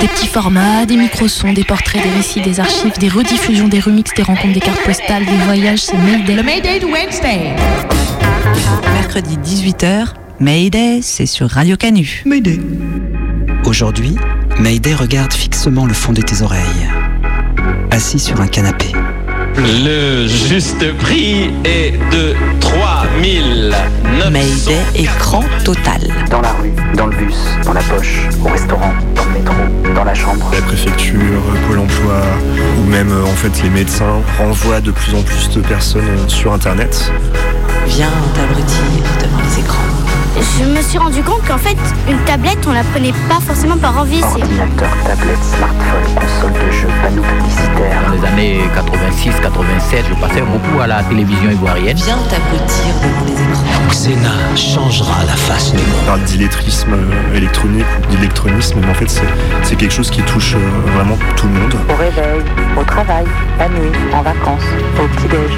Des petits formats, des micro-sons, des portraits, des récits, des archives, des rediffusions, des remixes, des rencontres, des cartes postales, des voyages, c'est Mayday. Le Mayday de Wednesday. Mercredi 18h, Mayday, c'est sur Radio Canu. Aujourd'hui, Mayday regarde fixement le fond de tes oreilles. Assis sur un canapé. Le juste prix est de 3009. Mayday, écran total. Dans la rue, dans le bus, dans la poche, au restaurant, dans le métro, dans la chambre. La préfecture, Pôle emploi ou même euh, en fait les médecins renvoient de plus en plus de personnes euh, sur internet. Viens t'abrutir devant les écrans. Je me suis rendu compte qu'en fait, une tablette, on la prenait pas forcément par envie. c'est- Ordinateur, tablette, smartphone, console de jeu, panneaux publicitaires. Dans les années 86-87, je passais beaucoup à la télévision ivoirienne. Viens t'abrutir devant les écrans. Xena changera la face du monde. On parle d'illettrisme euh, électronique ou d'électronisme, mais en fait c'est c'est quelque chose qui touche euh, vraiment tout le monde. Au réveil, au travail, la nuit, en vacances, au petit-déj.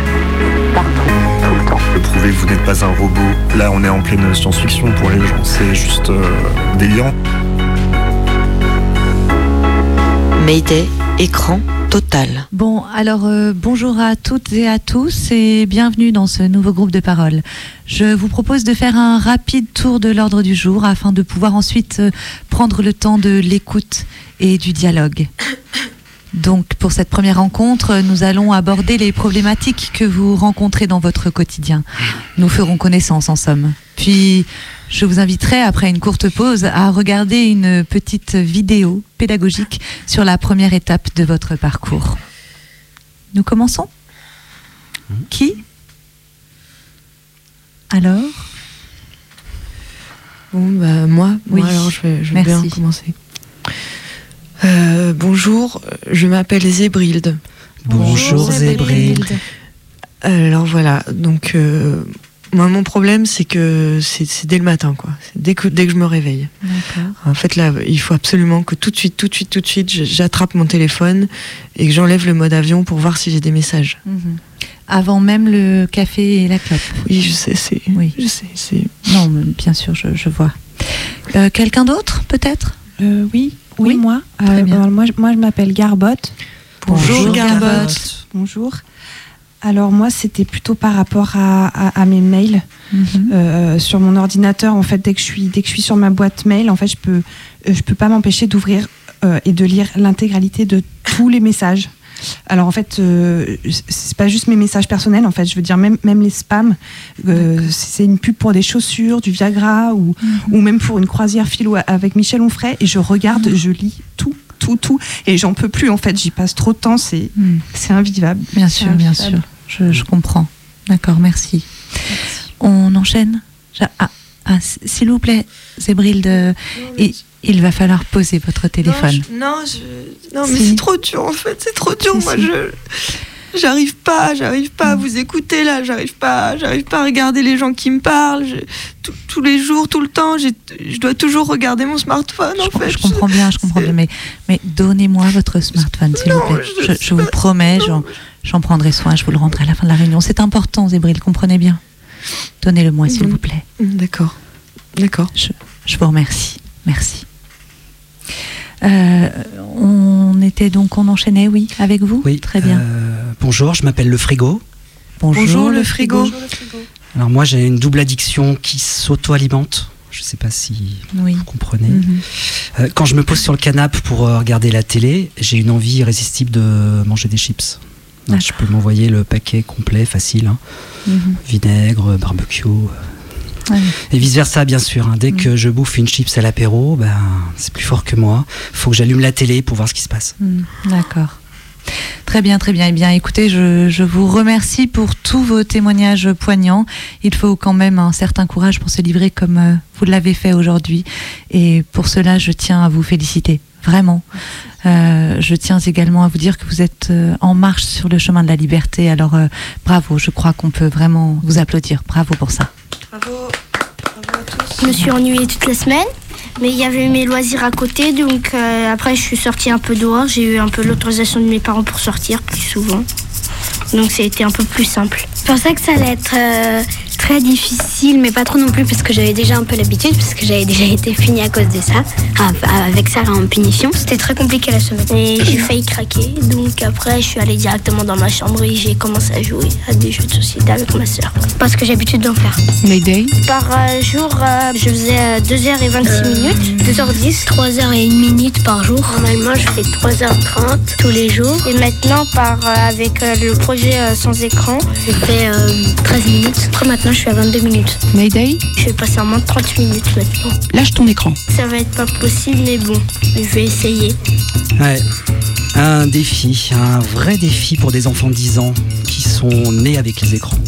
Partout, tout le. Prouver que vous n'êtes pas un robot. Là on est en pleine science-fiction pour les gens, c'est juste euh, délirant. Mayday, écran total. Bon, alors euh, bonjour à toutes et à tous et bienvenue dans ce nouveau groupe de parole. Je vous propose de faire un rapide tour de l'ordre du jour afin de pouvoir ensuite euh, prendre le temps de l'écoute et du dialogue. Donc pour cette première rencontre, nous allons aborder les problématiques que vous rencontrez dans votre quotidien. Nous ferons connaissance en somme. Puis je vous inviterai après une courte pause à regarder une petite vidéo pédagogique sur la première étape de votre parcours. Nous commençons Qui Alors Bon, bah, moi, Oui. moi, alors je vais, je vais bien commencer. Euh, bonjour, je m'appelle Zébrilde. Bonjour Zébrilde. Alors voilà, donc euh, moi mon problème c'est que c'est dès le matin quoi, C'est dès que dès que je me réveille. D'accord. En fait là, il faut absolument que tout de suite, tout de suite, tout de suite, j'attrape mon téléphone et que j'enlève le mode avion pour voir si j'ai des messages. Mhm. Avant même le café et la clope. Oui, je sais, c'est, Oui. je sais, c'est. Non, mais bien sûr, je, je vois. Euh, Quelqu'un d'autre, peut-être? Euh, oui, oui, Oui, moi. Euh, moi, je- moi, je m'appelle Garbotte. Bonjour, Garbotte. Bonjour. Alors moi, c'était plutôt par rapport à, à- à mes mails Mhm. Euh, sur mon ordinateur. En fait, dès que je suis, dès que je suis sur ma boîte mail, en fait, je peux, je peux pas m'empêcher d'ouvrir et de lire l'intégralité de tous les messages. Alors en fait, euh, c'est pas juste mes messages personnels. En fait, je veux dire même même les spams. Euh, c'est une pub pour des chaussures, du Viagra ou Mhm. ou même pour une croisière philo avec Michel Onfray. Et je regarde, je lis tout, tout, tout. Et j'en peux plus. En fait, j'y passe trop de temps. C'est Mhm. c'est invivable. Bien sûr, bien sûr. Je, je comprends. D'accord, merci. On enchaîne ah, ah, S'il vous plaît, Zébrilde, euh, il, il va falloir poser votre téléphone. Non, je... non mais Si. c'est trop dur en fait, c'est trop dur. Si, Moi, si. je j'arrive pas, j'arrive pas à vous écouter là, j'arrive pas, j'arrive pas à regarder les gens qui me parlent. Je- tout- tous les jours, tout le temps, je dois toujours regarder mon smartphone en Je, fait. je comprends bien, je comprends bien, mais, mais donnez-moi votre smartphone, s'il vous plaît. je vous promets, j'en, prendrai soin, je vous le rendrai à la fin de la réunion. C'est important, Zébril, comprenez bien. Donnez-le-moi, s'il Mhm. vous plaît. D'accord, d'accord. Je, je vous remercie. Merci. Euh, on était donc, on enchaînait, oui, avec vous Oui. Très bien. euh, bonjour, je m'appelle Le Frigo. Bonjour, le frigo. Alors moi j'ai une double addiction qui s'auto-alimente. Je sais pas si Oui. vous comprenez. Mhm. Euh, quand je me pose sur le canapé pour regarder la télé, j'ai une envie irrésistible de manger des chips. Donc, je peux m'envoyer le paquet complet, facile. hein. Mhm. Vinaigre, barbecue. Ouais. Et vice versa, bien sûr. hein. Dès que je bouffe une chips à l'apéro, ben, c'est plus fort que moi. faut que j'allume la télé pour voir ce qui se passe. Hmm, D'accord. Très bien, très bien. Eh bien, écoutez, je, je vous remercie pour tous vos témoignages poignants. Il faut quand même un certain courage pour se livrer comme euh, vous l'avez fait aujourd'hui. Et pour cela, je tiens à vous féliciter. vraiment. Euh, je tiens également à vous dire que vous êtes euh, en marche sur le chemin de la liberté. Alors euh, bravo, je crois qu'on peut vraiment vous applaudir. Bravo pour ça. Bravo. Je me suis ennuyée toute la semaine, mais il y avait mes loisirs à côté, donc euh, après je suis sortie un peu dehors. J'ai eu un peu l'autorisation de mes parents pour sortir plus souvent, donc ça a été un peu plus simple. Je pensais que ça allait être euh, très difficile, mais pas trop non plus, parce que j'avais déjà un peu l'habitude, parce que j'avais déjà été finie à cause de ça, avec Sarah en punition. C'était très compliqué la semaine et j'ai failli craquer, donc après je suis allée directement dans ma chambre et j'ai commencé à jouer à des jeux de société avec ma soeur, parce que j'ai l'habitude d'en faire. Mayday Par euh, jour, euh, je faisais euh, 2h26 minutes, 2h10, 3h01 minute par jour. Normalement, je fais 3h30 tous les jours. Et maintenant, par, euh, avec euh, le projet euh, sans écran, Je fais 13 minutes. après maintenant, je suis à 22 minutes. Mayday Je vais passer en moins de 30 minutes maintenant. Lâche ton écran. Ça va être pas possible, mais bon, je vais essayer. Ouais. Un défi, un vrai défi pour des enfants de 10 ans qui sont nés avec les écrans.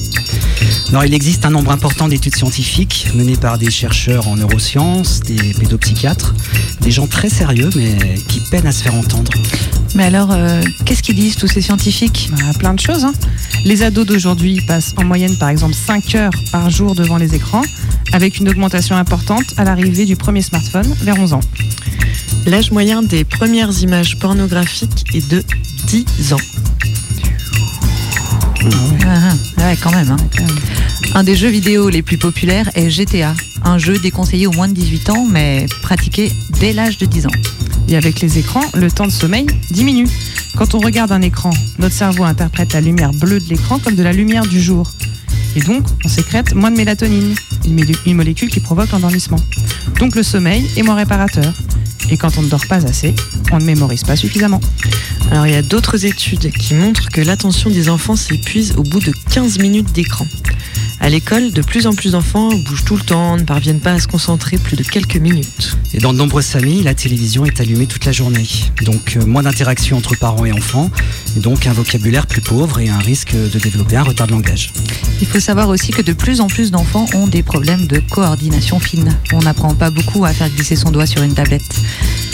Alors, il existe un nombre important d'études scientifiques menées par des chercheurs en neurosciences, des pédopsychiatres, des gens très sérieux mais qui peinent à se faire entendre. Mais alors, euh, qu'est-ce qu'ils disent tous ces scientifiques? Bah, plein de choses. hein. Les ados d'aujourd'hui passent en moyenne par exemple 5 heures par jour devant les écrans, avec une augmentation importante à l'arrivée du premier smartphone vers 11 ans. L'âge moyen des premières images pornographiques est de 10 ans. Ah, ah, ouais, quand même. hein. Un des jeux vidéo les plus populaires est GTA, un jeu déconseillé aux moins de 18 ans, mais pratiqué dès l'âge de 10 ans. Et avec les écrans, le temps de sommeil diminue. Quand on regarde un écran, notre cerveau interprète la lumière bleue de l'écran comme de la lumière du jour. Et donc, on sécrète moins de mélatonine, une, molécule qui provoque l'endormissement. Donc le sommeil est moins réparateur. Et quand on ne dort pas assez, on ne mémorise pas suffisamment. Alors il y a d'autres études qui montrent que l'attention des enfants s'épuise au bout de 15 minutes d'écran. À l'école, de plus en plus d'enfants bougent tout le temps, ne parviennent pas à se concentrer plus de quelques minutes. Et dans de nombreuses familles, la télévision est allumée toute la journée. Donc euh, moins d'interaction entre parents et enfants, et donc un vocabulaire plus pauvre et un risque de développer un retard de langage. Il faut savoir aussi que de plus en plus d'enfants ont des problèmes de coordination fine. On n'apprend pas beaucoup à faire glisser son doigt sur une tablette.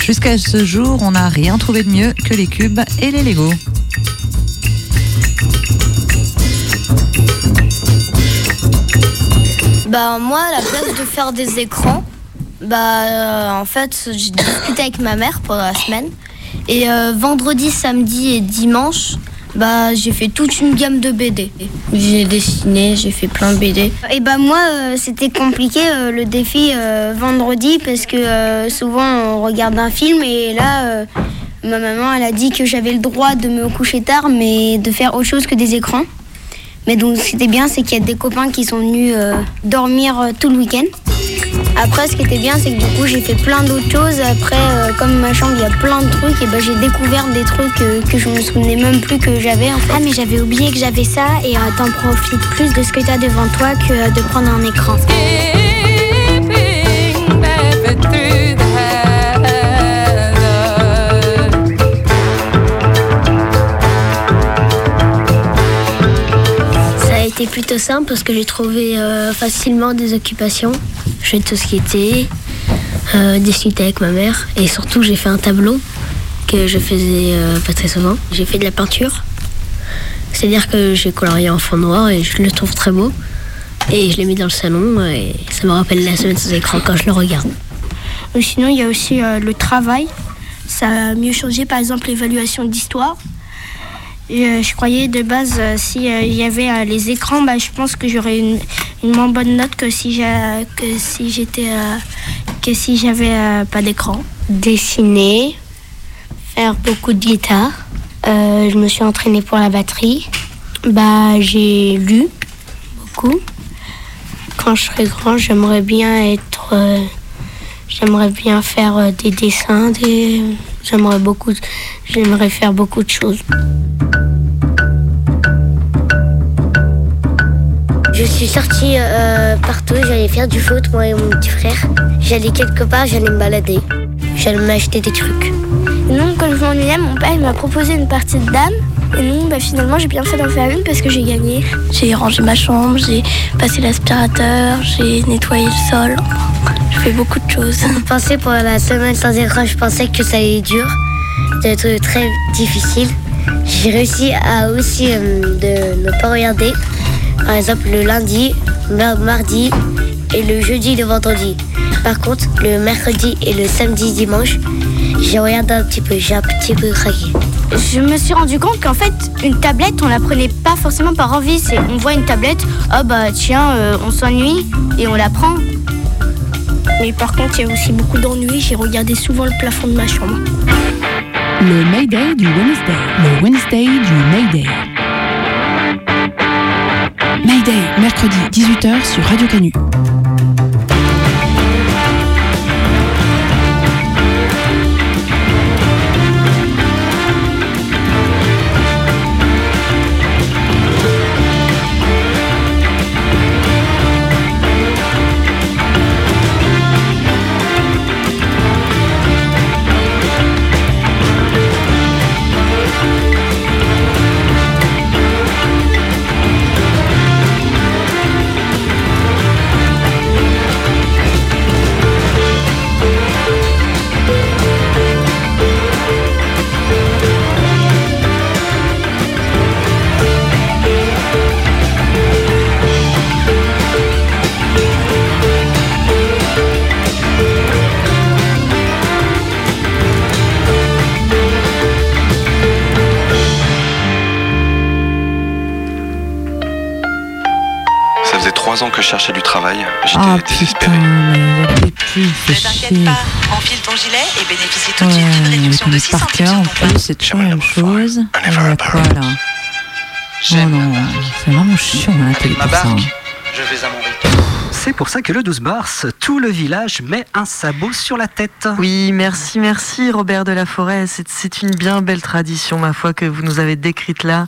Jusqu'à ce jour, on n'a rien trouvé de mieux que les cubes et les Lego. Bah moi, à la place de faire des écrans, bah euh, en fait, j'ai discuté avec ma mère pendant la semaine. Et euh, vendredi, samedi et dimanche, bah j'ai fait toute une gamme de BD. J'ai dessiné, j'ai fait plein de BD. Et bah moi, euh, c'était compliqué le défi vendredi parce que souvent on regarde un film et là, ma maman, elle a dit que j'avais le droit de me coucher tard, mais de faire autre chose que des écrans. Mais donc ce qui était bien, c'est qu'il y a des copains qui sont venus euh, dormir euh, tout le week-end. Après, ce qui était bien, c'est que du coup, j'ai fait plein d'autres choses. Après, euh, comme ma chambre, il y a plein de trucs, et ben j'ai découvert des trucs euh, que je me souvenais même plus que j'avais. En fait. Ah mais j'avais oublié que j'avais ça et euh, t'en profites plus de ce que t'as devant toi que euh, de prendre un écran. Été plutôt simple parce que j'ai trouvé euh, facilement des occupations. Je fais tout ce qui était, euh, discuter avec ma mère et surtout j'ai fait un tableau que je faisais euh, pas très souvent. J'ai fait de la peinture, c'est-à-dire que j'ai colorié en fond noir et je le trouve très beau. Et je l'ai mis dans le salon et ça me rappelle la semaine sans écran quand je le regarde. Sinon, il y a aussi le travail. Ça a mieux changé, par exemple, l'évaluation d'histoire. Euh, je croyais de base, euh, si euh, y avait les écrans, bah, je pense que j'aurais une, moins bonne note que si si si j'avais pas d'écran. Dessiner, faire beaucoup de guitare. Je me suis entraînée pour la batterie. Bah, j'ai lu beaucoup. Quand je serai grand, j'aimerais bien être. j'aimerais bien faire des dessins. Des, j'aimerais beaucoup. J'aimerais faire beaucoup de choses. Je suis sortie euh, partout, j'allais faire du foot, moi et mon petit frère. J'allais quelque part, j'allais me balader. J'allais m'acheter des trucs. Et donc, quand je m'ennuyais, mon père m'a proposé une partie de dames. Et non, bah, finalement, j'ai bien fait d'en faire une parce que j'ai gagné. J'ai rangé ma chambre, j'ai passé l'aspirateur, j'ai nettoyé le sol. Je fais beaucoup de choses. Je pensais pour la semaine sans écran, je pensais que ça allait être dur, d'être très difficile. J'ai réussi à aussi euh, de ne pas regarder. Par exemple, le lundi, le mardi et le jeudi et le vendredi. Par contre, le mercredi et le samedi, dimanche, j'ai regardé un petit peu, j'ai un petit peu craqué. Je me suis rendu compte qu'en fait, une tablette, on la prenait pas forcément par envie. C'est, on voit une tablette, oh bah tiens, euh, on s'ennuie et on la prend. Mais par contre, il y a aussi beaucoup d'ennuis. J'ai regardé souvent le plafond de ma chambre. Le Mayday du Wednesday. Le Wednesday du Mayday. Mayday, mercredi 18h sur Radio Canu. Trois ans que je cherchais du travail. J'étais Ah désespéré. plus, fait chier. Enfile ton gilet et bénéficie tout Ouais, de suite d'une on réduction de connaît 6 par centimes cœur, sur en ton plus, c'est toujours la même chose. Et il y a quoi là Oh non, c'est vraiment chiant la télé Ma pour ça. hein. je vais à mon rythme. C'est pour ça que le 12 mars, tout le village met un sabot sur la tête. Oui, merci, merci Robert de la Forêt. C'est une bien belle tradition, ma foi, que vous nous avez décrite là.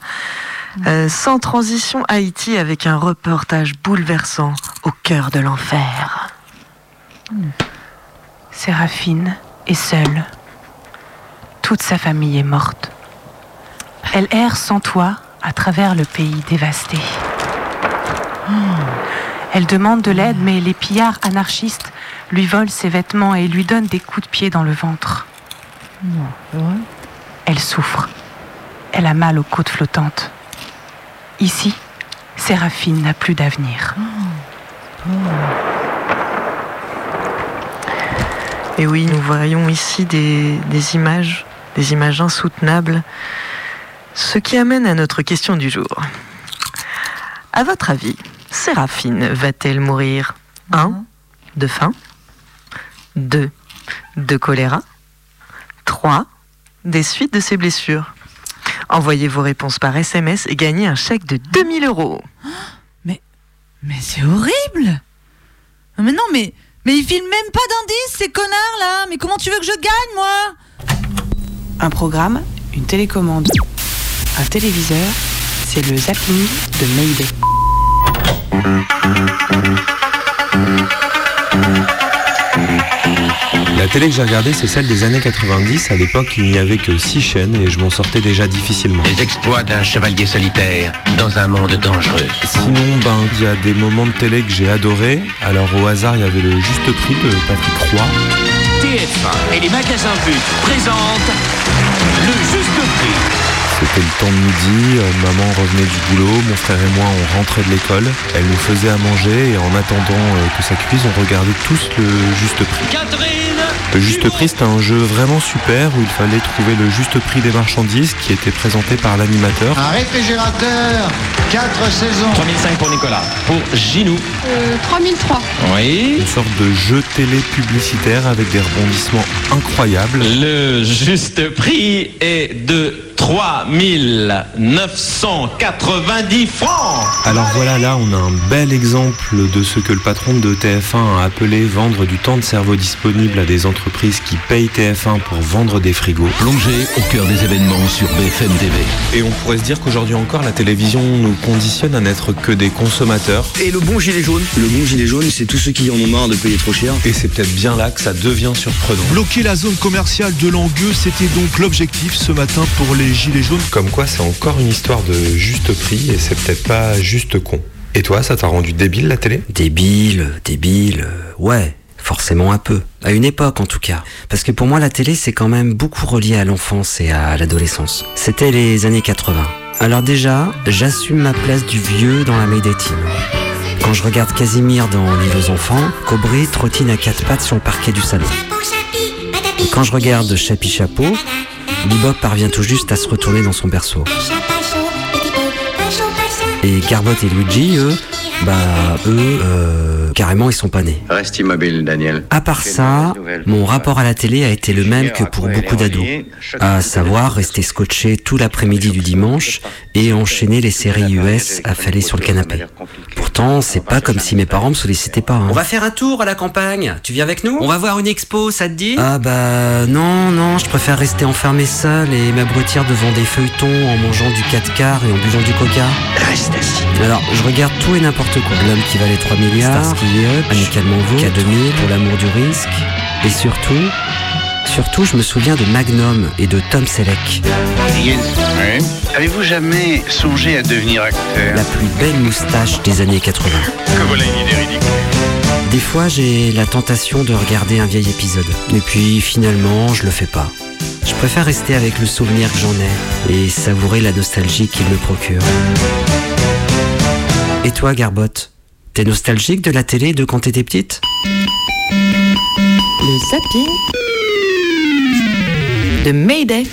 Euh, sans transition, Haïti avec un reportage bouleversant au cœur de l'enfer. Séraphine est seule. Toute sa famille est morte. Elle erre sans toit à travers le pays dévasté. Elle demande de l'aide, mais les pillards anarchistes lui volent ses vêtements et lui donnent des coups de pied dans le ventre. Elle souffre. Elle a mal aux côtes flottantes. Ici, Séraphine n'a plus d'avenir. Et oui, nous voyons ici des, des images, des images insoutenables, ce qui amène à notre question du jour. À votre avis, Séraphine va-t-elle mourir? 1. De faim 2. De choléra 3. Des suites de ses blessures Envoyez vos réponses par SMS et gagnez un chèque de 2000 euros. Mais c'est horrible Mais non, mais, mais ils filment même pas d'indices, ces connards là Mais comment tu veux que je gagne, moi? Un programme, une télécommande, un téléviseur, c'est le zapping de Mayday. Télé que j'ai regardée, c'est celle des années 90. À l'époque, il n'y avait que 6 chaînes et je m'en sortais déjà difficilement. Les exploits d'un chevalier solitaire dans un monde dangereux. Sinon, ben, il y a des moments de télé que j'ai adorés. Alors, au hasard, il y avait le juste prix de Patrick Roy. TF1 et les magasins But présentent le juste prix. C'était le temps de midi, euh, maman revenait du boulot, mon frère et moi on rentrait de l'école, elle nous faisait à manger et en attendant euh, que ça cuise, on regardait tous le juste prix. Catherine Le juste prix c'était un jeu vraiment super où il fallait trouver le juste prix des marchandises qui était présenté par l'animateur. Un réfrigérateur, 4 saisons. 3005 pour Nicolas. Pour Ginou. 3003. Oui. Une sorte de jeu télé publicitaire avec des rebondissements incroyables. Le juste prix est de 3990 francs. Alors voilà, là on a un bel exemple de ce que le patron de TF1 a appelé vendre du temps de cerveau disponible à des entreprises qui payent TF1 pour vendre des frigos. Plongé au cœur des événements sur BFM TV. Et on pourrait se dire qu'aujourd'hui encore, la télévision nous conditionne à n'être que des consommateurs. Et le bon gilet jaune Le bon gilet jaune, c'est tous ceux qui en ont marre de payer trop cher. Et c'est peut-être bien là que ça devient surprenant. Bloquer la zone commerciale de Langueux, c'était donc l'objectif ce matin pour les les gilets jaunes. Comme quoi, c'est encore une histoire de juste prix et c'est peut-être pas juste con. Et toi, ça t'a rendu débile la télé? Débile, débile, ouais, forcément un peu. À une époque en tout cas. Parce que pour moi la télé c'est quand même beaucoup relié à l'enfance et à l'adolescence. C'était les années 80. Alors déjà, j'assume ma place du vieux dans la Team. Quand je regarde Casimir dans L'île aux enfants, Cobry trottine à quatre pattes sur le parquet du salon. Quand je regarde Chapi Chapeau, Bebop parvient tout juste à se retourner dans son berceau. Et Garbot et Luigi, eux, bah eux, euh, carrément ils sont pas nés. Reste immobile, Daniel. À part ça, mon rapport à la télé a été le même que pour beaucoup d'ados, à savoir rester scotché tout l'après-midi du dimanche et enchaîner les séries US affalées sur le canapé. Pourtant, c'est pas comme si mes parents me sollicitaient pas. hein. On va faire un tour à la campagne. Tu viens avec nous? On va voir une expo, ça te dit? Ah bah non, non, je préfère rester enfermé seul et m'abrutir devant des feuilletons en mangeant du 4 quarts et en buvant du coca. Reste assis. Alors, je regarde tout et n'importe quoi. L'homme qui valait 3 milliards, Starsky Hutch, Amicalement K2000, Pour l'amour du risque. Et surtout, surtout, je me souviens de Magnum et de Tom Selleck. Higgins, avez-vous jamais songé à devenir acteur? La plus belle moustache des années 80. Que voilà une idée ridicule. Des fois, j'ai la tentation de regarder un vieil épisode. Et puis, finalement, je le fais pas. Je préfère rester avec le souvenir que j'en ai et savourer la nostalgie qu'il me procure. Et toi, Garbotte T'es nostalgique de la télé de quand t'étais petite? Le zapping de Mayday.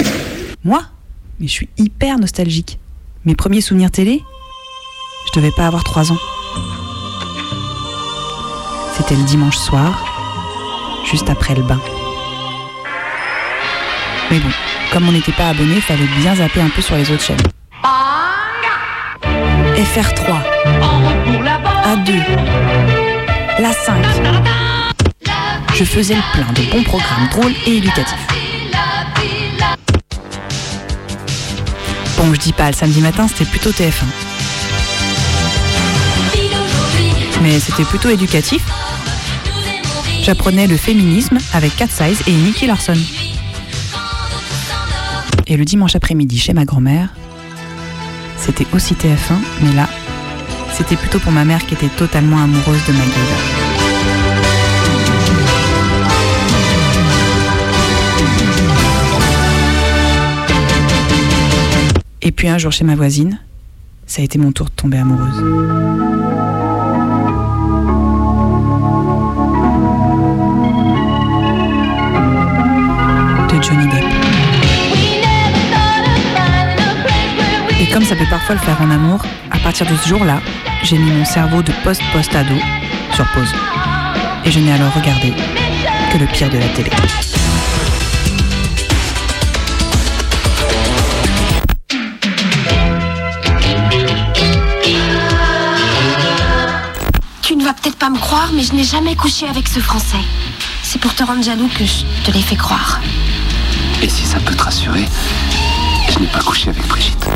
Moi? Mais je suis hyper nostalgique. Mes premiers souvenirs télé? Je devais pas avoir 3 ans. C'était le dimanche soir, juste après le bain. Mais bon, comme on n'était pas abonné, fallait bien zapper un peu sur les autres chaînes. FR3, A2, la 5. Je faisais le plein de bons programmes drôles et éducatifs. Bon, je dis pas, le samedi matin, c'était plutôt TF1. Mais c'était plutôt éducatif. J'apprenais le féminisme avec Cat Size et Nicky Larson. Et le dimanche après-midi chez ma grand-mère, c'était aussi TF1, mais là, c'était plutôt pour ma mère qui était totalement amoureuse de MacGyver. Et puis un jour chez ma voisine, ça a été mon tour de tomber amoureuse. De Johnny Depp. Comme ça peut parfois le faire en amour, à partir de ce jour-là, j'ai mis mon cerveau de post-post-ado sur pause. Et je n'ai alors regardé que le pire de la télé. Tu ne vas peut-être pas me croire, mais je n'ai jamais couché avec ce Français. C'est pour te rendre jaloux que je te l'ai fait croire. Et si ça peut te rassurer, je n'ai pas couché avec Brigitte.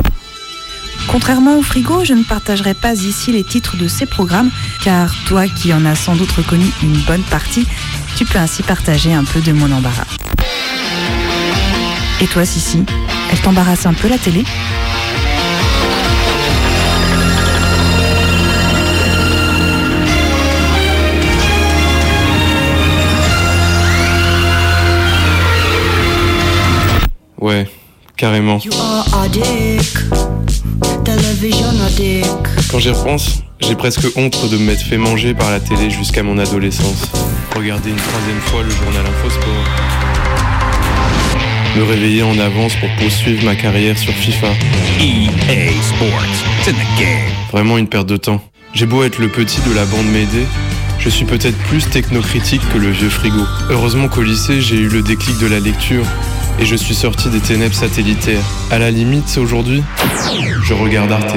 Contrairement au frigo, je ne partagerai pas ici les titres de ces programmes, car toi qui en as sans doute reconnu une bonne partie, tu peux ainsi partager un peu de mon embarras. Et toi, Sissi, elle t'embarrasse un peu la télé? Ouais, carrément. Quand j'y repense, j'ai presque honte de m'être fait manger par la télé jusqu'à mon adolescence. Regarder une troisième fois le journal Infosport. Me réveiller en avance pour poursuivre ma carrière sur FIFA. EA Sports. It's in the game. Vraiment une perte de temps. J'ai beau être le petit de la bande Mayday, je suis peut-être plus technocritique que le vieux frigo. Heureusement qu'au lycée, j'ai eu le déclic de la lecture et je suis sorti des ténèbres satellitaires. À la limite, aujourd'hui, je regarde Arte.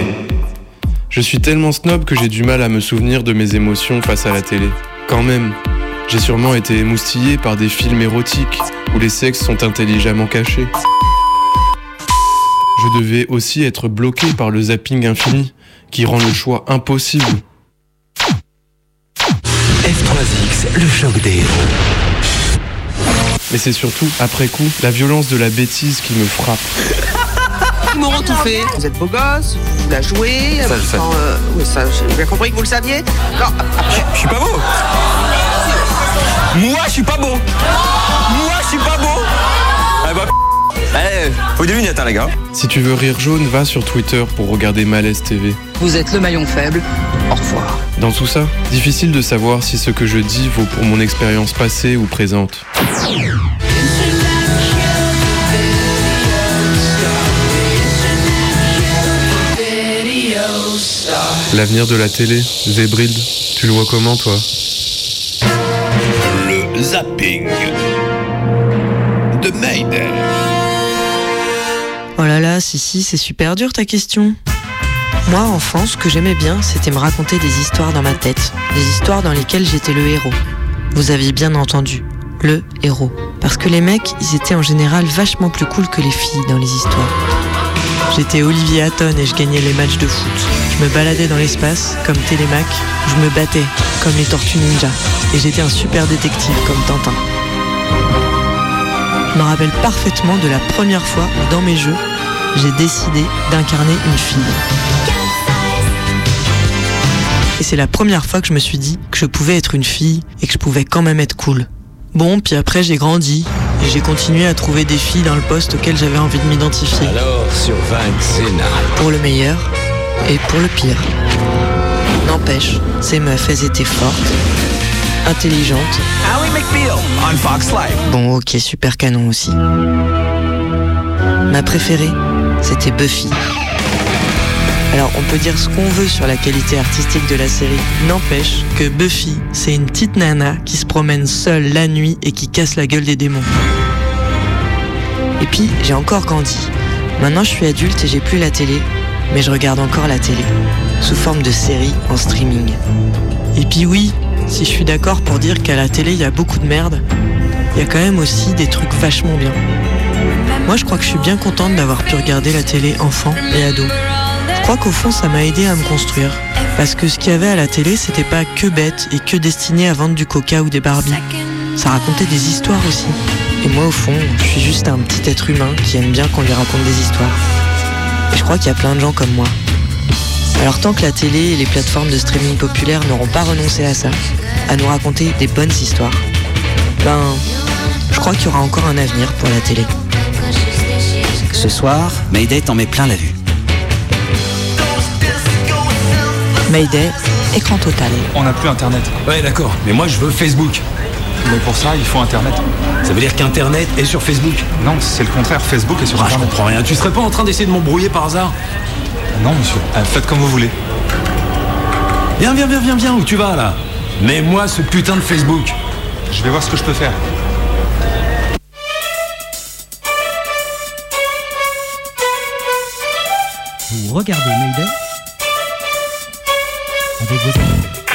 Je suis tellement snob que j'ai du mal à me souvenir de mes émotions face à la télé. Quand même, j'ai sûrement été émoustillé par des films érotiques où les sexes sont intelligemment cachés. Je devais aussi être bloqué par le zapping infini qui rend le choix impossible. F3X, le choc des héros. Mais c'est surtout, après coup, la violence de la bêtise qui me frappe. Laurent tout fait. Vous êtes beau gosse, vous la jouez. Ça, je euh, oui, ça, j'ai bien compris que vous le saviez. Non, après. Je suis pas beau Moi, je suis pas beau Moi, je suis pas beau faut des lunettes, hein, les gars. Si tu veux rire jaune, va sur Twitter pour regarder Malaise TV. Vous êtes le maillon faible. Au revoir. Dans tout ça, difficile de savoir si ce que je dis vaut pour mon expérience passée ou présente. L'avenir de la télé, Zébride, tu le vois comment toi? Le zapping Oh là là, si si, c'est super dur ta question. Moi, enfant, ce que j'aimais bien, c'était me raconter des histoires dans ma tête, des histoires dans lesquelles j'étais le héros. Vous aviez bien entendu, le héros. Parce que les mecs, ils étaient en général vachement plus cool que les filles dans les histoires. J'étais Olivier Hatton et je gagnais les matchs de foot. Je me baladais dans l'espace, comme Télémac. Je me battais, comme les Tortues Ninja. Et j'étais un super détective, comme Tintin. Je me rappelle parfaitement de la première fois où, dans mes jeux, j'ai décidé d'incarner une fille. Et c'est la première fois que je me suis dit que je pouvais être une fille et que je pouvais quand même être cool. Bon, puis après j'ai grandi et j'ai continué à trouver des filles dans le poste auquel j'avais envie de m'identifier. Alors, sur 20 Xena. Pour le meilleur et pour le pire. N'empêche, ces meufs, elles étaient fortes, intelligentes. Ally McBeal on Fox Life. Bon, ok, super canon aussi. Ma préférée, c'était Buffy. Alors, on peut dire ce qu'on veut sur la qualité artistique de la série. N'empêche que Buffy, c'est une petite nana qui se promène seule la nuit et qui casse la gueule des démons. Et puis, j'ai encore grandi. Maintenant, je suis adulte et j'ai plus la télé, mais je regarde encore la télé, sous forme de série en streaming. Et puis oui, si je suis d'accord pour dire qu'à la télé, il y a beaucoup de merde, il y a quand même aussi des trucs vachement bien. Moi, je crois que je suis bien contente d'avoir pu regarder la télé enfant et ado. Je crois qu'au fond, ça m'a aidé à me construire. Parce que ce qu'il y avait à la télé, c'était pas que bête et que destiné à vendre du coca ou des Barbies. Ça racontait des histoires aussi. Et moi, au fond, je suis juste un petit être humain qui aime bien qu'on lui raconte des histoires. Et je crois qu'il y a plein de gens comme moi. Alors tant que la télé et les plateformes de streaming populaires n'auront pas renoncé à ça, à nous raconter des bonnes histoires, ben, je crois qu'il y aura encore un avenir pour la télé. Ce soir, Mayday t'en met plein la vue. Mayday, écran total. On n'a plus Internet. Ouais, d'accord. Mais moi, je veux Facebook. Mais pour ça, il faut Internet. Ça veut dire qu'Internet est sur Facebook Non, c'est le contraire. Facebook est sur Ah, je Internet. comprends rien. Tu serais pas en train d'essayer de m'embrouiller par hasard? Non, monsieur. Euh, faites comme vous voulez. Viens, viens, viens, viens, viens. Où tu vas, là? Mets-moi ce putain de Facebook. Je vais voir ce que je peux faire. Vous regardez Mayday? Avec vos amis.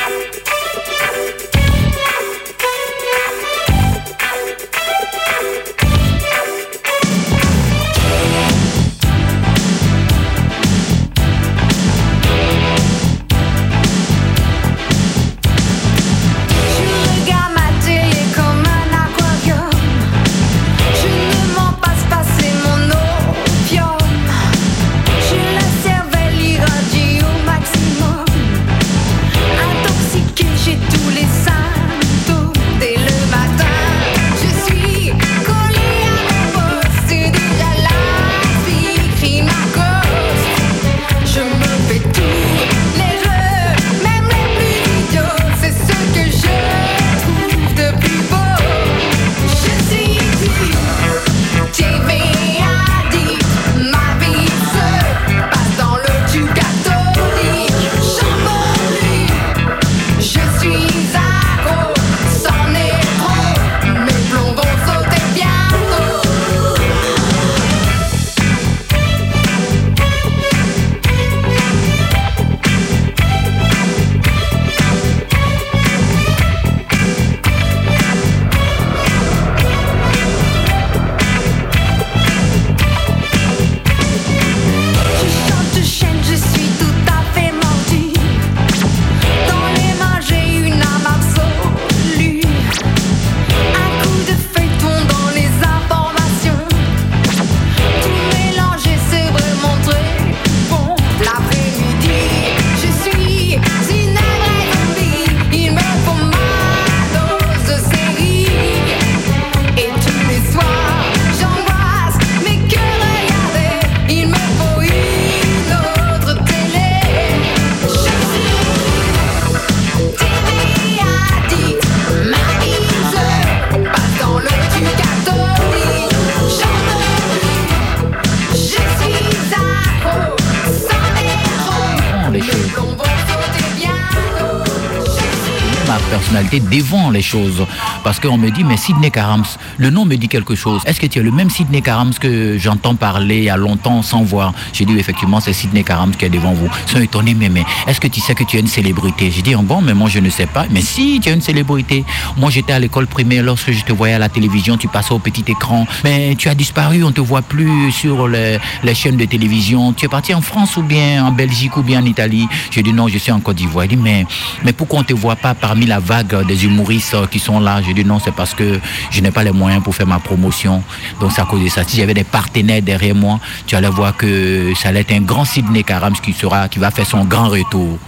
Les choses. Parce qu'on me dit, mais Sidney Carams, le nom me dit quelque chose. Est-ce que tu es le même Sidney Carams que j'entends parler il y a longtemps sans voir? J'ai dit, effectivement, c'est Sidney Carams qui est devant vous. Ils sont étonnés, mais, est-ce que tu sais que tu es une célébrité? J'ai dit, oh bon, mais moi je ne sais pas. Mais si, tu es une célébrité. Moi j'étais à l'école primaire, lorsque je te voyais à la télévision, tu passais au petit écran. Mais tu as disparu, on ne te voit plus sur les, les chaînes de télévision. Tu es parti en France ou bien en Belgique ou bien en Italie? J'ai dit, non, je suis en Côte d'Ivoire. Il dit, mais, mais pourquoi on ne te voit pas parmi la vague des humoristes qui sont là? J'ai dit, non, c'est parce que je n'ai pas les moyens pour faire ma promotion. Donc c'est à cause de ça. Si j'avais des partenaires derrière moi, tu allais voir que ça allait être un grand Sidney Carams qui, sera, qui va faire son grand retour.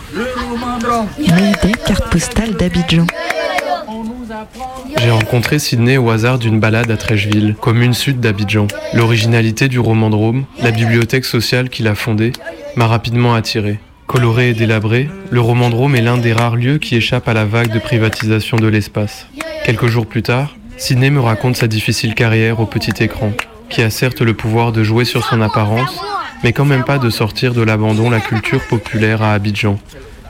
Mayday, carte postale d'Abidjan. J'ai rencontré Sydney au hasard d'une balade à Trècheville, commune sud d'Abidjan. L'originalité du roman de Rome, la bibliothèque sociale qu'il a fondée, m'a rapidement attiré. Coloré et délabré, le roman de Rome est l'un des rares lieux qui échappe à la vague de privatisation de l'espace. Quelques jours plus tard, Sydney me raconte sa difficile carrière au petit écran, qui a certes le pouvoir de jouer sur son apparence, mais quand même pas de sortir de l'abandon la culture populaire à Abidjan,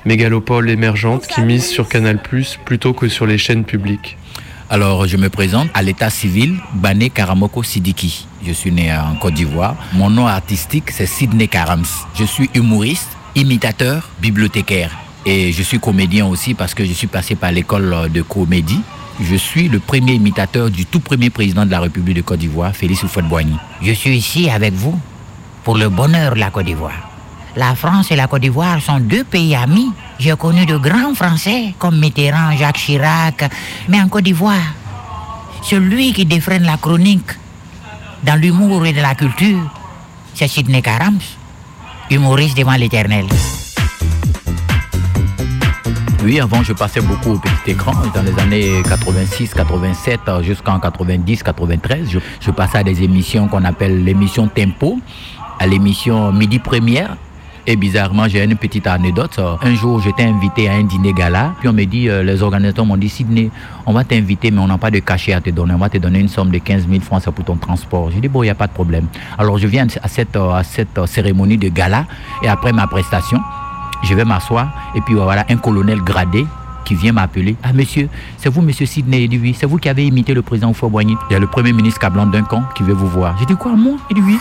mégalopole émergente qui mise sur Canal+, plutôt que sur les chaînes publiques. Alors, je me présente à l'état civil, Bané Karamoko Sidiki. Je suis né en Côte d'Ivoire. Mon nom artistique, c'est Sidney Karams. Je suis humoriste, imitateur, bibliothécaire. Et je suis comédien aussi parce que je suis passé par l'école de comédie. Je suis le premier imitateur du tout premier président de la République de Côte d'Ivoire, Félix Houphouët-Boigny. Je suis ici avec vous pour le bonheur de la Côte d'Ivoire. La France et la Côte d'Ivoire sont deux pays amis. J'ai connu de grands Français comme Mitterrand, Jacques Chirac. Mais en Côte d'Ivoire, celui qui défreine la chronique dans l'humour et de la culture, c'est Sidney Humoriste devant l'éternel. Oui, avant, je passais beaucoup au petit écran. Dans les années 86, 87, euh, jusqu'en 90, 93, je, je passais à des émissions qu'on appelle l'émission Tempo, à l'émission Midi Première. Et bizarrement, j'ai une petite anecdote. Un jour, j'étais invité à un dîner gala. Puis on me dit, euh, les organisateurs m'ont dit, Sydney, on va t'inviter, mais on n'a pas de cachet à te donner. On va te donner une somme de 15 000 francs pour ton transport. J'ai dit, bon, il n'y a pas de problème. Alors, je viens à cette, euh, euh, cérémonie de gala. Et après ma prestation, je vais m'asseoir. Et puis voilà, un colonel gradé qui vient m'appeler. Ah, monsieur, c'est vous, monsieur Sidney Il dit oui. C'est vous qui avez imité le président Oufouet-Boigny. Il y a le premier ministre Cablan Duncan qui veut vous voir. J'ai dit quoi, moi? Il dit oui.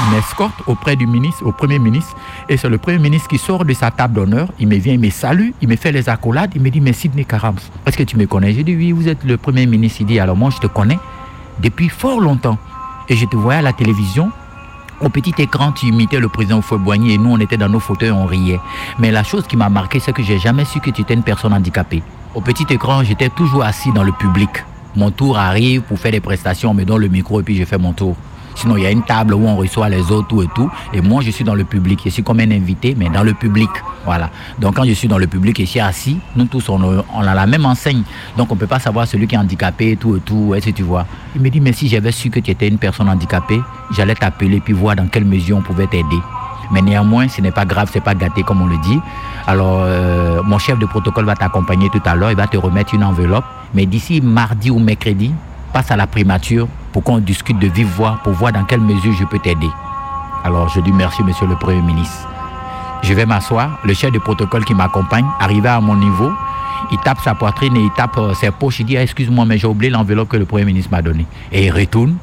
Il m'escorte auprès du ministre, au premier ministre, et c'est le premier ministre qui sort de sa table d'honneur. Il me vient, il me salue, il me fait les accolades, il me dit, mais Sidney Karams, est-ce que tu me connais? J'ai dit, oui, vous êtes le premier ministre. Il dit, alors moi, je te connais depuis fort longtemps. Et je te voyais à la télévision, au petit écran, tu imitais le président Oufouet-Boigny et nous, on était dans nos fauteuils, on riait. Mais la chose qui m'a marqué, c'est que j'ai jamais su que tu étais une personne handicapée. Au petit écran, j'étais toujours assis dans le public. Mon tour arrive pour faire des prestations, on me donne le micro et puis je fais mon tour. Sinon, il y a une table où on reçoit les autres, tout et tout. Et moi, je suis dans le public. Je suis comme un invité, mais dans le public. Voilà. Donc, quand je suis dans le public et je suis assis, nous tous, on, a la même enseigne. Donc, on ne peut pas savoir celui qui est handicapé, tout et tout. Est-ce que tu vois? Il me dit, mais si j'avais su que tu étais une personne handicapée, j'allais t'appeler puis voir dans quelle mesure on pouvait t'aider. Mais néanmoins, ce n'est pas grave, c'est pas gâté comme on le dit. Alors, euh, mon chef de protocole va t'accompagner tout à l'heure, il va te remettre une enveloppe. Mais d'ici mardi ou mercredi, passe à la primature pour qu'on discute de vive voix, pour voir dans quelle mesure je peux t'aider. Alors, je dis merci, monsieur le Premier ministre. Je vais m'asseoir, le chef de protocole qui m'accompagne, arrivé à mon niveau, il tape sa poitrine et il tape euh, ses poches. Il dit, ah, excuse-moi, mais j'ai oublié l'enveloppe que le Premier ministre m'a donnée. Et il retourne,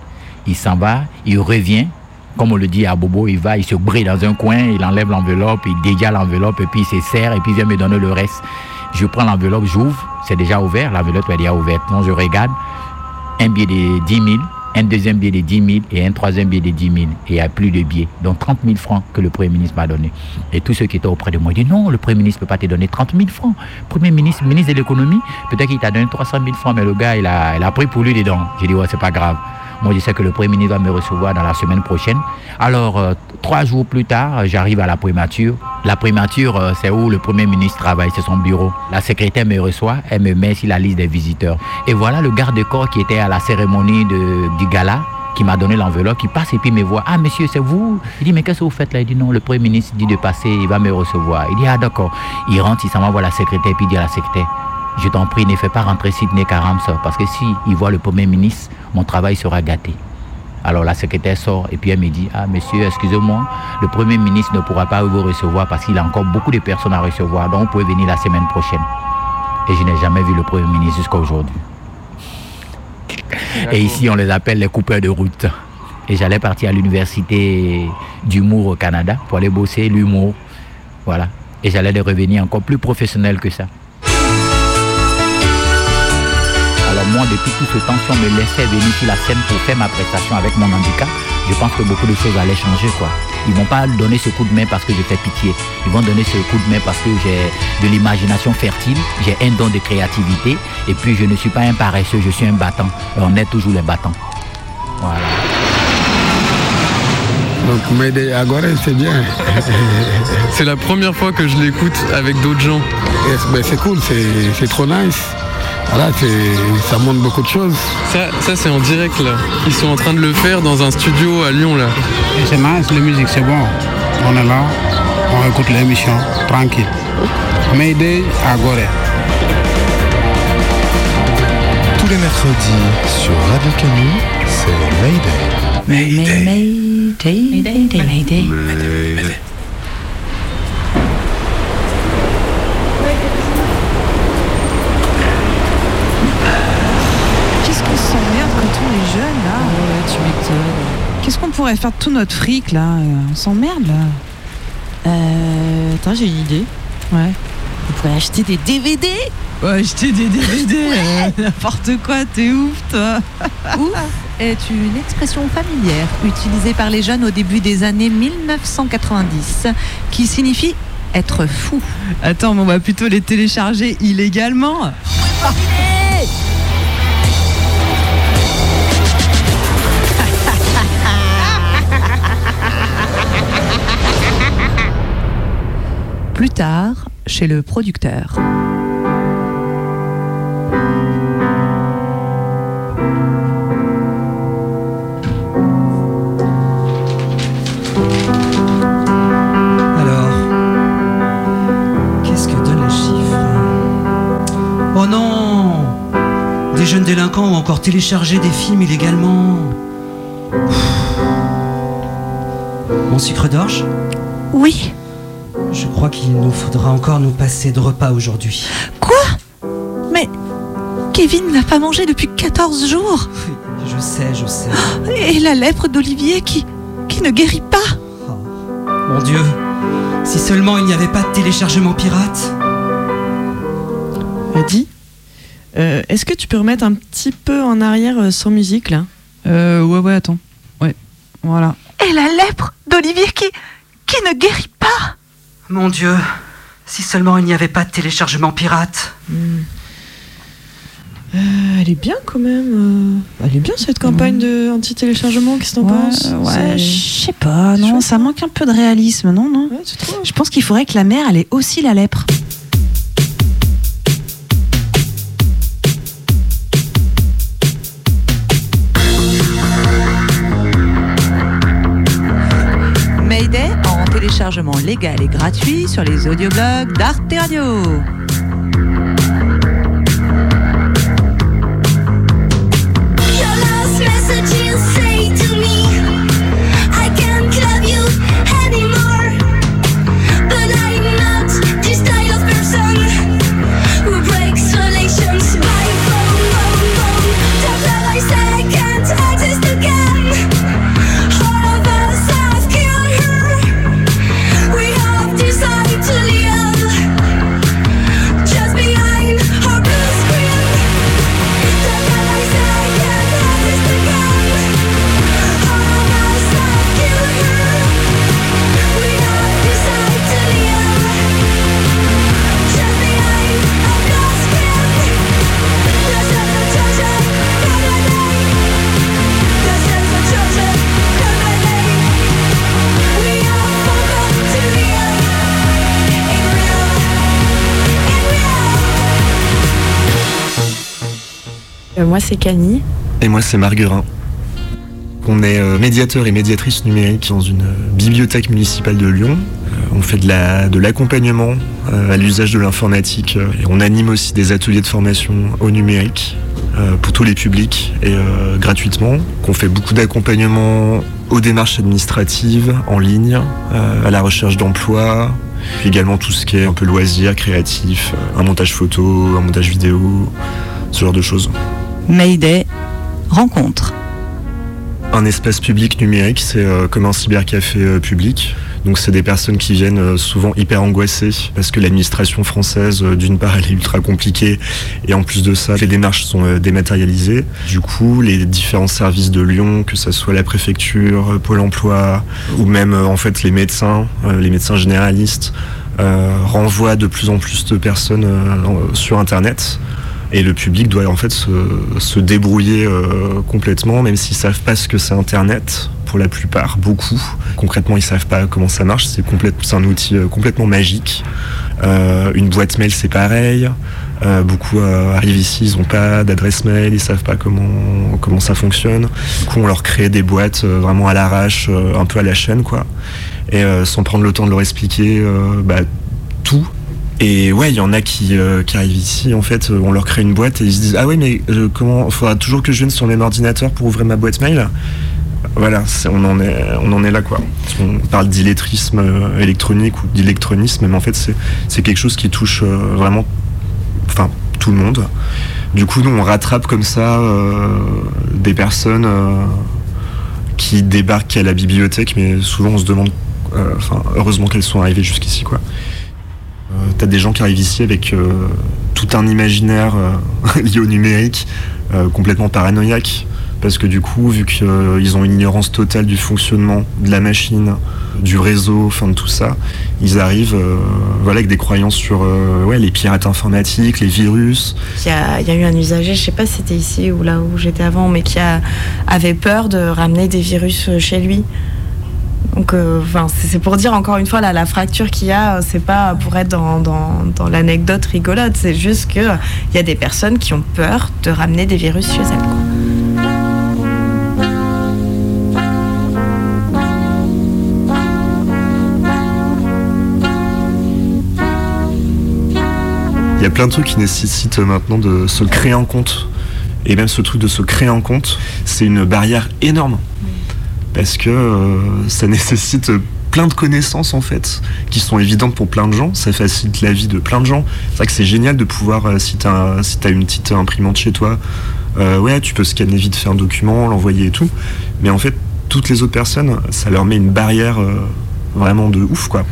il s'en va, il revient. Comme on le dit à Bobo, il va, il se brille dans un coin, il enlève l'enveloppe, il dégage l'enveloppe, et puis il se serre, et puis il vient me donner le reste. Je prends l'enveloppe, j'ouvre, c'est déjà ouvert, l'enveloppe est déjà ouverte. Donc je regarde, un billet de 10 000, un deuxième billet de 10 000 et un troisième billet de 10 000. Et il n'y a plus de billets. Donc 30 000 francs que le Premier ministre m'a donné. Et tous ceux qui étaient auprès de moi disent non, le Premier ministre ne peut pas te donner 30 000 francs. Premier ministre, ministre de l'économie, peut-être qu'il t'a donné 300 000 francs, mais le gars, il a, il a pris pour lui dedans. J'ai dit, ouais, c'est pas grave. Moi, je sais que le Premier ministre va me recevoir dans la semaine prochaine. Alors, euh, trois jours plus tard, j'arrive à la primature. La primature, euh, c'est où le Premier ministre travaille, c'est son bureau. La secrétaire me reçoit, elle me met sur la liste des visiteurs. Et voilà le garde-corps qui était à la cérémonie du gala qui m'a donné l'enveloppe, qui passe et puis me voit. Ah, monsieur, c'est vous? Il dit, mais qu'est-ce que vous faites là? Il dit, non, le Premier ministre dit de passer, il va me recevoir. Il dit, ah, d'accord. Il rentre, il s'en va voir la secrétaire, puis il dit à la secrétaire, je t'en prie, ne fais pas rentrer Sidney Karams, parce que si il voit le Premier ministre, mon travail sera gâté. Alors la secrétaire sort et puis elle me dit Ah, monsieur, excusez-moi, le Premier ministre ne pourra pas vous recevoir parce qu'il a encore beaucoup de personnes à recevoir, donc vous pouvez venir la semaine prochaine. Et je n'ai jamais vu le Premier ministre jusqu'à aujourd'hui. Et ici, on les appelle les coupeurs de route. Et j'allais partir à l'université d'humour au Canada pour aller bosser l'humour. Voilà. Et j'allais les revenir encore plus professionnel que ça. Alors moi, depuis tout ce temps, si on me laissait venir sur la scène pour faire ma prestation avec mon handicap, je pense que beaucoup de choses allaient changer. quoi. Ils vont pas donner ce coup de main parce que je fais pitié. Ils vont donner ce coup de main parce que j'ai de l'imagination fertile, j'ai un don de créativité, et puis je ne suis pas un paresseux, je suis un battant. Et on est toujours les battants. Voilà. Donc Mayday Agora, c'est bien. C'est la première fois que je l'écoute avec d'autres gens. Yes, ben, c'est cool, c'est c'est trop nice. Voilà, c'est- ça montre beaucoup de choses. Ça, ça c'est en direct là. Ils sont en train de le faire dans un studio à Lyon là. C'est nice, la musique c'est bon. On est là, on écoute l'émission, tranquille. Mayday à Gorée. Tous les mercredis sur Radio Canu, c'est Mayday. Mayday. Mayday. Mayday. Mayday. Qu'est-ce qu'on s'emmerde quand on est jeune là Ouais, tu m'étonnes. Qu'est-ce qu'on pourrait faire de tout notre fric là? On s'emmerde là. Euh. Attends, j'ai une idée. Ouais. On pourrait acheter des DVD Ouais, acheter des DVD, euh, n'importe quoi, t'es ouf toi Ouf est une expression familière utilisée par les jeunes au début des années 1990 qui signifie être fou? Attends, mais on va plutôt les télécharger illégalement. Plus tard, chez le producteur. Alors, qu'est-ce que donnent les chiffres Oh non Des jeunes délinquants ont encore téléchargé des films illégalement. Mon sucre d'orge? Oui. Je crois qu'il nous faudra encore nous passer de repas aujourd'hui. Quoi? Mais Kevin n'a pas mangé depuis 14 jours. Je sais, je sais. Et la lèpre d'Olivier qui, qui ne guérit pas. Mon Dieu Si seulement il n'y avait pas de téléchargement pirate Adi, euh, est-ce que tu peux remettre un petit peu en arrière euh, sans musique là? Euh, ouais, ouais, attends. Ouais, voilà. Et la lèpre d'Olivier qui, qui ne guérit pas. Mon Dieu Si seulement il n'y avait pas de téléchargement pirate. Euh, Elle est bien quand même. euh, Elle est bien cette campagne de anti-téléchargement, qu'est-ce que t'en Ouais, penses? ouais, je sais pas, non, ça manque un peu de réalisme, non, non? Je pense qu'il faudrait que la mère, elle ait aussi la lèpre. Téléchargement légal et gratuit sur les audioblogs d'Arte Radio. Moi, c'est Camille. Et moi, c'est Marguerin. On est euh, médiateur et médiatrice numérique dans une euh, bibliothèque municipale de Lyon. Euh, On fait de la- de l'accompagnement à l'usage de l'informatique et on anime aussi des ateliers de formation au numérique pour tous les publics et gratuitement. On fait beaucoup d'accompagnement aux démarches administratives en ligne, à la recherche d'emploi, également tout ce qui est un peu loisir, créatif, un montage photo, un montage vidéo, ce genre de choses. Mayday, rencontre. Un espace public numérique, c'est euh, comme un cybercafé euh, public. Donc c'est des personnes qui viennent euh, souvent hyper angoissées parce que l'administration française, d'une part, elle est ultra compliquée et en plus de ça, les démarches sont dématérialisées. Du coup, les différents services de Lyon, que ce soit la préfecture, Pôle Emploi ou même en fait les médecins, les médecins généralistes, renvoient de plus en plus de personnes sur Internet. Et le public doit en fait se, débrouiller euh, complètement, même s'ils savent pas ce que c'est Internet, pour la plupart, beaucoup. Concrètement, ils savent pas comment ça marche. C'est un outil euh, complètement magique. Euh, une boîte mail, c'est pareil. Beaucoup arrivent ici, ils n'ont pas d'adresse mail, ils savent pas comment ça fonctionne. Du coup, on leur crée des boîtes vraiment à l'arrache, un peu à la chaîne, quoi. Et sans prendre le temps de leur expliquer bah, tout. Et ouais, il y en a qui, euh, arrivent ici, en fait, euh, on leur crée une boîte et ils se disent Ah ouais, mais euh, comment faudra toujours que je vienne sur le même ordinateur pour ouvrir ma boîte mail Voilà, on en, est, là, quoi. On parle d'illettrisme euh, électronique ou d'électronisme, mais en fait, c'est quelque chose qui touche vraiment enfin, tout le monde. Du coup, nous, on rattrape comme ça des personnes qui débarquent à la bibliothèque, mais souvent on se demande, enfin, heureusement qu'elles sont arrivées jusqu'ici, quoi. Euh, T'as des gens qui arrivent ici avec euh, tout un imaginaire euh, lié au numérique, complètement paranoïaque, parce que du coup, vu qu'ils ont une ignorance totale du fonctionnement de la machine, du réseau, enfin de tout ça, ils arrivent voilà, avec des croyances sur les pirates informatiques, les virus. Il y, a, eu un usager, je sais pas si c'était ici ou là où j'étais avant, mais qui avait peur de ramener des virus chez lui. Donc, euh, c'est pour dire encore une fois la fracture qu'il y a, euh, c'est pas pour être dans, l'anecdote rigolote, c'est juste que il y a des personnes qui ont peur de ramener des virus chez elles. Il y a plein de trucs qui nécessitent maintenant de se créer un compte. Et même ce truc de se créer un compte, c'est une barrière énorme. Parce que euh, ça nécessite plein de connaissances en fait, qui sont évidentes pour plein de gens. Ça facilite la vie de plein de gens. C'est vrai que c'est génial de pouvoir, euh, si tu as, t'as une petite imprimante chez toi, euh, ouais, tu peux scanner vite, faire un document, l'envoyer et tout. Mais en fait, toutes les autres personnes, ça leur met une barrière vraiment de ouf quoi.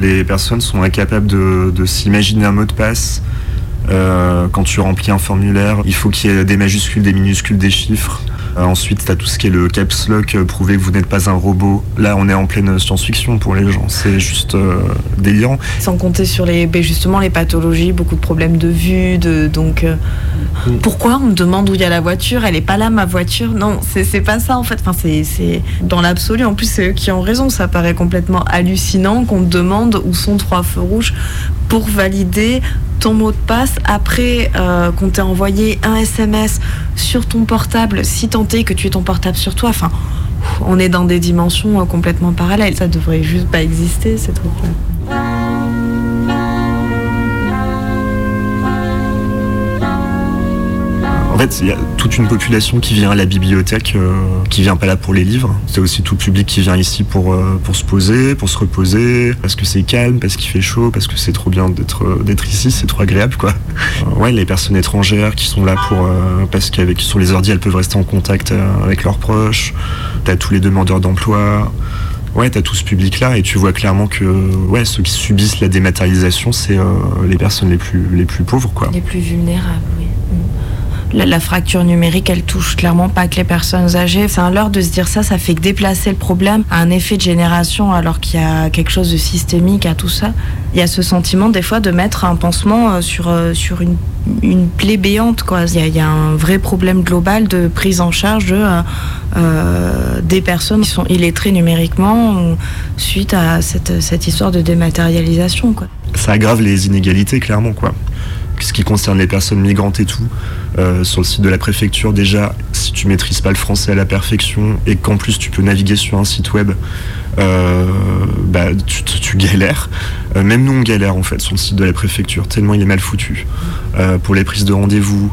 Les personnes sont incapables de, s'imaginer un mot de passe. Quand tu remplis un formulaire, il faut qu'il y ait des majuscules, des minuscules, des chiffres. Euh, ensuite, tu as tout ce qui est le caps lock, euh, prouver que vous n'êtes pas un robot. Là, on est en pleine science-fiction pour les gens. C'est juste euh, délirant. Sans compter sur les, ben, justement les pathologies, beaucoup de problèmes de vue, de, donc euh, pourquoi on me demande où il y a la voiture? Elle est pas là ma voiture? Non, c'est pas ça en fait. Enfin, c'est dans l'absolu. En plus, c'est eux qui ont raison. Ça paraît complètement hallucinant qu'on te demande où sont trois feux rouges pour valider ton mot de passe après euh, qu'on t'ait envoyé un SMS sur ton portable, si tant est que tu aies ton portable sur toi. Enfin, on est dans des dimensions euh, complètement parallèles. Ça devrait juste pas exister, ces trucs-là. Fait, il y a toute une population qui vient à la bibliothèque, euh, qui vient pas là pour les livres. C'est aussi tout le public qui vient ici pour, euh, pour se poser, pour se reposer, parce que c'est calme, parce qu'il fait chaud, parce que c'est trop bien d'être euh, d'être ici, c'est trop agréable, quoi. Euh, ouais, les personnes étrangères qui sont là pour parce qu'avec sur les ordi, elles peuvent rester en contact avec leurs proches. T'as tous les demandeurs d'emploi. Ouais, t'as tout ce public-là et tu vois clairement que ouais, ceux qui subissent la dématérialisation, c'est les personnes les plus les plus pauvres, quoi. Les plus vulnérables. La, fracture numérique, elle touche clairement pas que les personnes âgées. C'est un leurre de se dire ça, ça fait que déplacer le problème à un effet de génération alors qu'il y a quelque chose de systémique à tout ça. Il y a ce sentiment des fois de mettre un pansement euh, sur, euh, sur une, une plaie béante. Quoi. Il, y a, un vrai problème global de prise en charge euh, des personnes qui sont illettrées numériquement suite à cette, cette histoire de dématérialisation. Quoi. ça aggrave les inégalités clairement quoi. ce qui concerne les personnes migrantes et tout, euh, sur le site de la préfecture, déjà, si tu maîtrises pas le français à la perfection et qu'en plus tu peux naviguer sur un site web, euh, bah, tu, galères. Euh, même nous, on galère en fait sur le site de la préfecture, tellement il est mal foutu. Pour les prises de rendez-vous,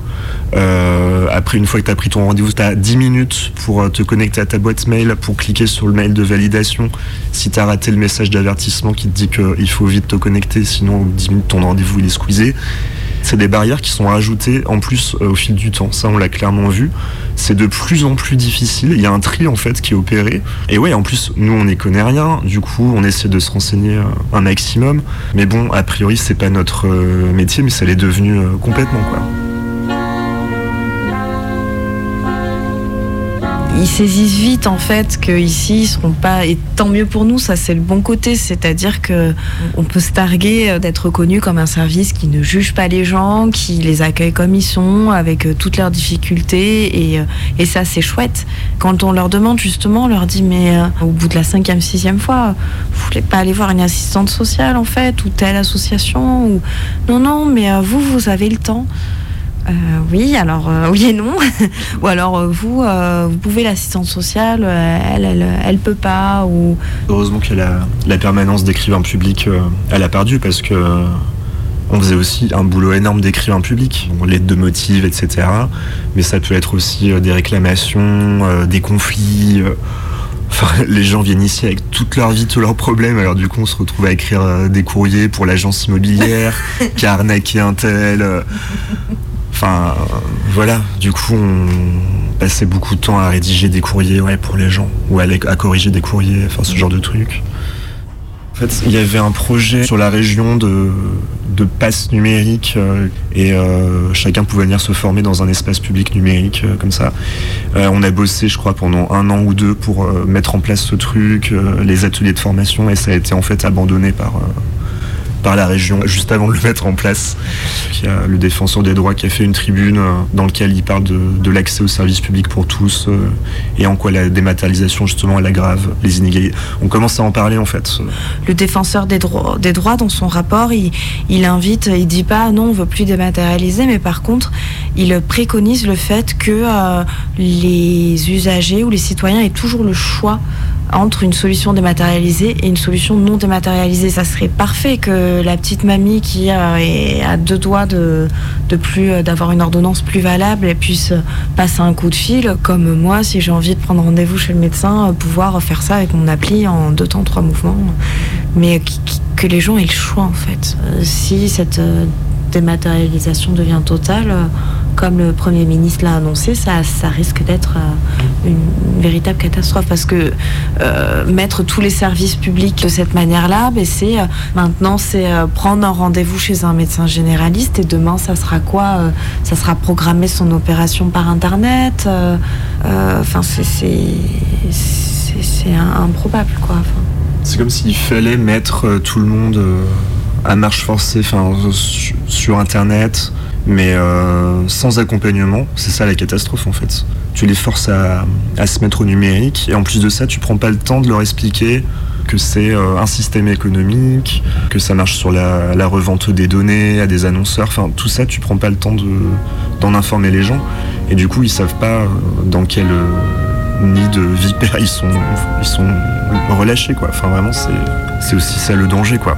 après, une fois que tu as pris ton rendez-vous, tu as 10 minutes pour te connecter à ta boîte mail, pour cliquer sur le mail de validation. Si tu raté le message d'avertissement qui te dit qu'il faut vite te connecter, sinon, au bout de 10 minutes, ton rendez-vous il est squeezé. C'est des barrières qui sont rajoutées en plus euh, au fil du temps. Ça, on l'a clairement vu. C'est de plus en plus difficile. Il y a un tri en fait qui est opéré. Et ouais, en plus, nous, on n'y connaît rien. Du coup, on essaie de se renseigner euh, un maximum. Mais bon, a priori, c'est pas notre euh, métier, mais ça l'est devenu complètement quoi. Ils saisissent vite en fait qu'ici ils seront pas et tant mieux pour nous ça c'est le bon côté. C'est-à-dire que on peut se targuer euh, d'être reconnu comme un service qui ne juge pas les gens qui les accueille comme ils sont avec euh, toutes leurs difficultés et, euh, et ça c'est chouette. Quand on leur demande justement on leur dit mais au bout de la cinquième sixième fois vous voulez pas aller voir une assistante sociale en fait ou telle association ou non non mais vous vous avez le temps euh, oui, alors euh, oui et non. ou alors euh, vous, euh, vous pouvez l'assistante sociale, elle, elle, elle peut pas. Ou Heureusement que la, la permanence d'écrivain public, elle a perdu parce que on faisait aussi un boulot énorme d'écrivain public, l'aide de motifs, etc. Mais ça peut être aussi des réclamations, des conflits. Enfin, les gens viennent ici avec toute leur vie, tous leurs problèmes. Alors du coup, on se retrouve à écrire des courriers pour l'agence immobilière, qui a arnaqué un tel. Enfin, euh, voilà. Du coup, on passait beaucoup de temps à rédiger des courriers pour les gens, ou à, corriger des courriers, enfin ce genre de trucs. En fait, il y avait un projet sur la région de, de passe numérique euh, et euh, chacun pouvait venir se former dans un espace public numérique comme ça. On a bossé, je crois, pendant un an ou deux pour mettre en place ce truc, les ateliers de formation, et ça a été en fait abandonné par, par la région juste avant de le mettre en place. Il y a le défenseur des droits qui a fait une tribune euh, dans laquelle il parle de, l'accès aux services publics pour tous euh, et en quoi la dématérialisation justement elle aggrave les inégalités. On commence à en parler en fait. le défenseur des, droits dans son rapport, il, il invite, il dit pas non, on veut plus dématérialiser, mais par contre, il préconise le fait que euh, les usagers ou les citoyens aient toujours le choix entre une solution dématérialisée et une solution non dématérialisée. Ça serait parfait que la petite mamie qui est à deux doigts de, de plus euh, d'avoir une ordonnance plus valable, puisse passer un coup de fil, comme moi, si j'ai envie de prendre rendez-vous chez le médecin, euh, pouvoir faire ça avec mon appli en deux temps, trois mouvements. Mais que les gens aient le choix, en fait. Euh, Si cette dématérialisation devient totale, euh, comme le Premier ministre l'a annoncé, ça, ça risque d'être euh, une, véritable catastrophe parce que euh, mettre tous les services publics de cette manière-là, ben, c'est maintenant c'est prendre un rendez-vous chez un médecin généraliste et demain ça sera quoi Ça sera programmer son opération par internet. Enfin, c'est improbable quoi. C'est comme s'il fallait mettre tout le monde à marche forcée enfin, su- sur Internet, mais euh, sans accompagnement. C'est ça la catastrophe en fait. Tu les forces à, à se mettre au numérique et en plus de ça, tu prends pas le temps de leur expliquer que c'est euh, un système économique, que ça marche sur la, la revente des données à des annonceurs. Enfin, tout ça, tu prends pas le temps de- d'en informer les gens. Et du coup, ils savent pas euh, dans quel nid de vipère ils sont, ils sont relâchés, quoi. Enfin, vraiment, c'est aussi ça le danger, quoi.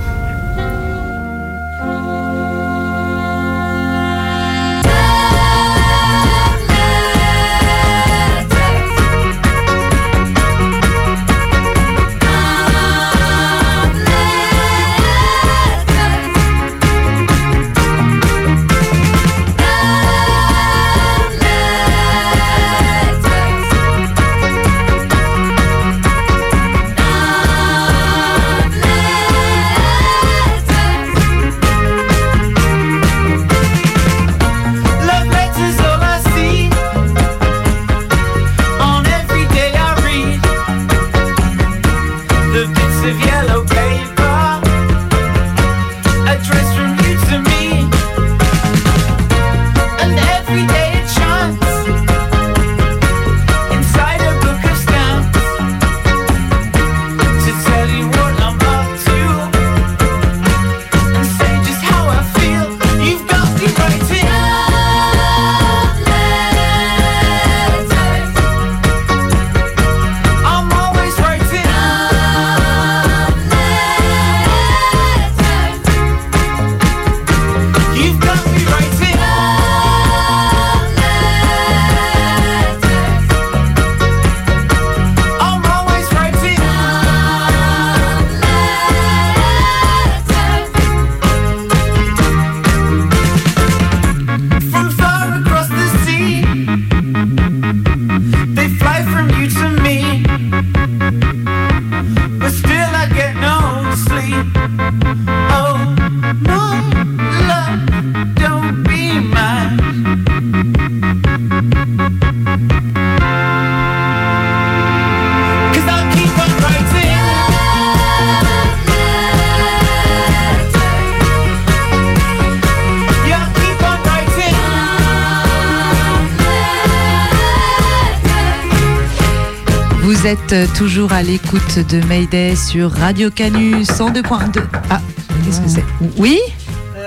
Vous êtes euh, toujours à l'écoute de Mayday sur Radio Canu 102.2. Ah, qu'est-ce que c'est Oui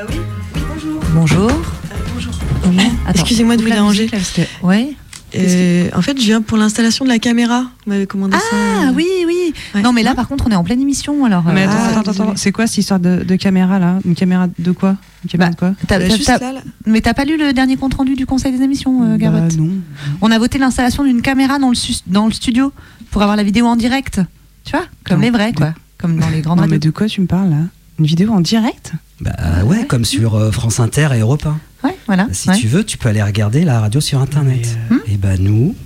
oui, bonjour. Bonjour. bonjour. Attends, Excusez-moi de vous déranger. Ouais. Euh, en fait, je viens pour l'installation de la caméra. Vous m'avez commandé ça. Ah oui, oui. Non, mais là, par contre, on est en pleine émission. Alors, Mais euh, attends, ah, attends, attends, désolée. c'est quoi cette histoire de, de caméra là? Une caméra de quoi? Une caméra de quoi? T'as- Bah, t'as- juste t'as- là, là. Mais t'as pas lu le dernier compte rendu du conseil des émissions, euh, Garot Bah, non. On a voté l'installation d'une caméra dans le, sus- dans le studio pour avoir la vidéo en direct. Tu vois Comme Non. les vrais, quoi. Comme dans les grandes Non, radios. mais de quoi tu me parles là Une vidéo en direct Bah ouais, comme sur euh, France Inter et Europe 1. Ouais, voilà. Si ouais. tu veux, tu peux aller regarder la radio sur Internet. Et bah nous,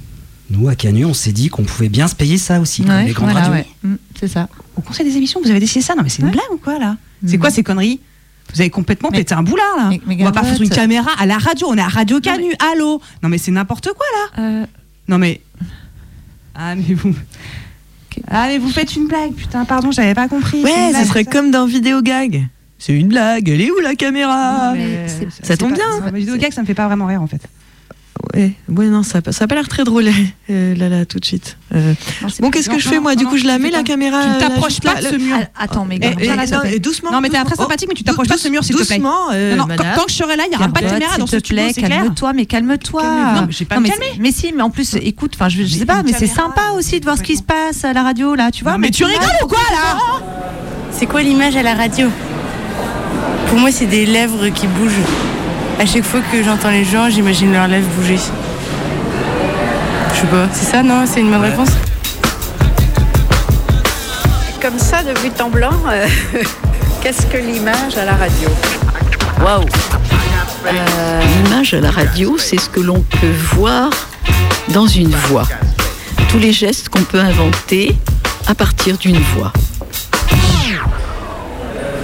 nous à Canu, on s'est dit qu'on pouvait bien se payer ça aussi, comme Ouais, les grandes voilà, radios. ouais. Mm, c'est ça. Au conseil des émissions, vous avez décidé ça Non, mais c'est une Ouais. blague ou quoi là C'est Mm. quoi ces conneries Vous avez complètement Mais- pété un boulard là Mais- mais On va pas foutre une caméra à la radio, on est à Radio Canu, allô Non, mais c'est n'importe quoi là Euh, Non, mais. Ah, mais vous. Ah, mais vous faites une blague, putain, pardon, j'avais pas compris. Ouais, ça blague, serait ça. comme dans Vidéo Gag. C'est une blague. Elle est où la caméra? Ça tombe pas- bien. vidéo gag, ça me fait pas vraiment rire en fait. Ouais, ouais, non, ça, a pas- l'air très drôle euh, là, là, tout de suite. Euh, non, bon, qu'est-ce que non, je fais non, moi Du non, coup, je la tu mets la caméra. Tu là, t'approches juste pas de ce mur. Attends, mais Eh, eh, et doucement. Non, mais t'es très sympathique, mais tu Oh, t'approches pas de ce mur, s'il te plaît. Doucement, euh, que je serai là, il n'y aura pas de caméra dans ce S'il te studio, calme-toi, mais calme-toi. Non, vais pas mais, si, mais en plus, écoute, enfin, je, sais pas, mais c'est sympa aussi de voir ce qui se passe à la radio, là, tu vois. Non, mais tu tu rigoles ou quoi là C'est quoi l'image à la radio? Pour moi, c'est des lèvres qui bougent. À chaque fois que j'entends les gens, j'imagine leurs lèvres bouger. Je sais pas, c'est ça, non? C'est une bonne réponse? Comme ça, de but en blanc, euh, qu'est-ce que l'image à la radio? Waouh Euh, L'image à la radio, c'est ce que l'on peut voir dans une voix. Tous les gestes qu'on peut inventer à partir d'une voix.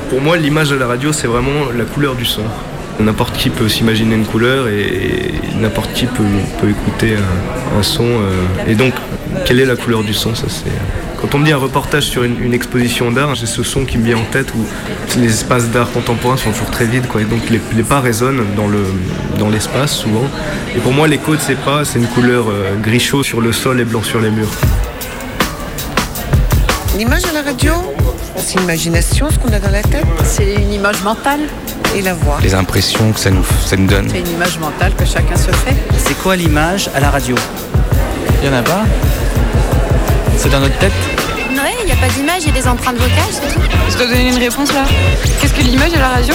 Pour moi, l'image à la radio, c'est vraiment la couleur du son. N'importe qui peut s'imaginer une couleur et n'importe qui peut, peut écouter un, un son. euh. Et donc, quelle est la couleur du son ça, c'est... Quand on me dit un reportage sur une, une exposition d'art, j'ai ce son qui me vient en tête où les espaces d'art contemporain sont toujours très vides. Quoi, et donc les, les pas résonnent dans, le, dans l'espace souvent. Et pour moi, l'écho de ces pas, c'est une couleur euh, gris chaud sur le sol et blanc sur les murs. L'image à la radio, c'est l'imagination, ce qu'on a dans la tête? C'est une image mentale Et la voix. Les impressions que ça nous, ça nous donne. C'est une image mentale que chacun se fait. C'est quoi l'image à la radio? Il y en a pas? C'est dans notre tête? Ouais, il n'y a pas d'image, il y a des empreintes vocales, c'est tout. Je dois donner une réponse là. Qu'est-ce que l'image à la radio?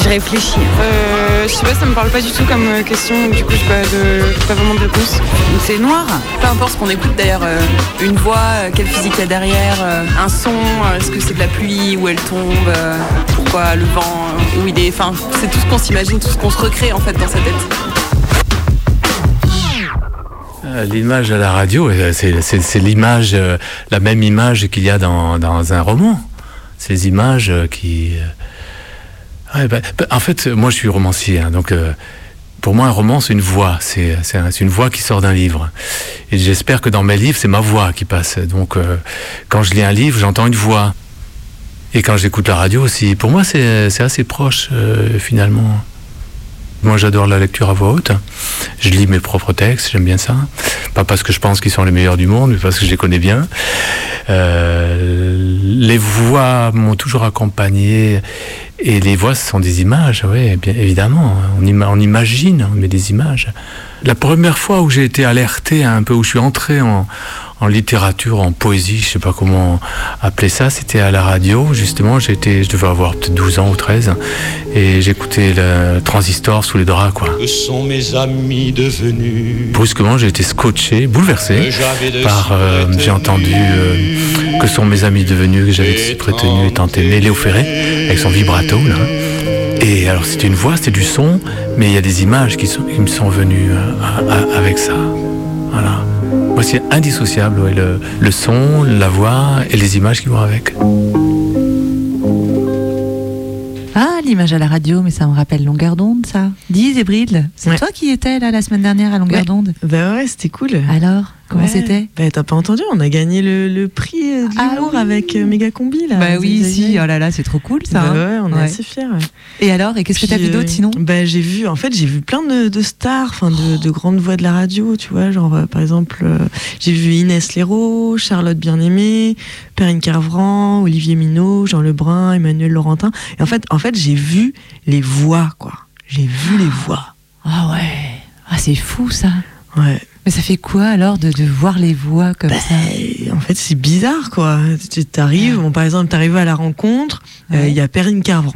Je réfléchis. Euh, je sais pas, ça me parle pas du tout comme euh, question, du coup j'ai pas, de, pas vraiment de réponse. C'est noir. Peu importe ce qu'on écoute d'ailleurs, euh, une voix, euh, quelle physique il y a derrière, euh, un son, euh, est-ce que c'est de la pluie, où elle tombe, le vent, euh, où il est. Enfin, c'est tout ce qu'on s'imagine, tout ce qu'on se recrée en fait dans sa tête. Euh, L'image à la radio, euh, c'est- l'image, la même image qu'il y a dans, un roman. Ces images qui. bah, bah, en fait, moi je suis romancier, hein, donc pour moi un roman c'est une voix, c'est c'est un- c'est une voix qui sort d'un livre. Et j'espère que dans mes livres c'est ma voix qui passe. Donc quand je lis un livre, j'entends une voix. Et quand j'écoute la radio aussi, pour moi c'est assez proche euh, finalement. Moi, j'adore la lecture à voix haute. Je lis mes propres textes, j'aime bien ça. Pas parce que je pense qu'ils sont les meilleurs du monde, mais parce que je les connais bien. Euh, les voix m'ont toujours accompagné. Et les voix, ce sont des images, oui, bien évidemment. On imagine, on met des images. La première fois où j'ai été alerté un peu, où je suis entré en, en littérature, en poésie, je sais pas comment appeler ça, c'était à la radio, justement. J'étais, je devais avoir peut-être 12 ans ou 13. Et j'écoutais le transistor sous les draps, quoi. Que sont mes amis devenus Brusquement, j'ai été scotché, bouleversé par. euh, j'ai entendu euh, que sont mes amis devenus, que j'avais si prétenu et tant aimé, Léo Ferré, avec son vibrato, là. Et alors, c'était une voix, c'était du son, mais il y a des images qui, sont, qui me sont venues euh, à- à- avec ça. Voilà. Moi, c'est indissociable, ouais, le, le son, la voix et les images qui vont avec. Ah, l'image à la radio, mais ça me rappelle Longueur d'onde, ça. Dis, Zébrid, c'est Ouais. toi qui étais là la semaine dernière à Longueur Ouais. d'onde? Bah ouais, c'était cool. Alors? Comment Ouais. c'était Bah, T'as pas entendu On a gagné le, le prix euh, de l'humour avec euh, Méga Combi. Là, Bah oui, si, oh là là, c'est trop cool ça. Bah hein. ouais, on est Ouais. assez fiers. ouais. Et alors, et qu'est-ce que t'as vu d'autre euh, sinon? bah, J'ai vu, en fait, j'ai vu plein de, de stars, enfin de, de grandes voix de la radio, tu vois. Genre, euh, par exemple, euh, j'ai vu Inès Léraud, Charlotte Bien-Aimée, Perrine Carvran, Olivier Minot, Jean Lebrun, Emmanuel Laurentin. Et en fait, en fait j'ai vu les voix, quoi. J'ai vu les voix. Ah ouais. Ah, c'est fou ça. Ouais. Mais ça fait quoi alors de, de voir les voix comme ça? Et en fait, c'est bizarre, quoi. Tu t'arrives, bon, par exemple, t'arrives à la rencontre, euh, il y a Perrine Carvran.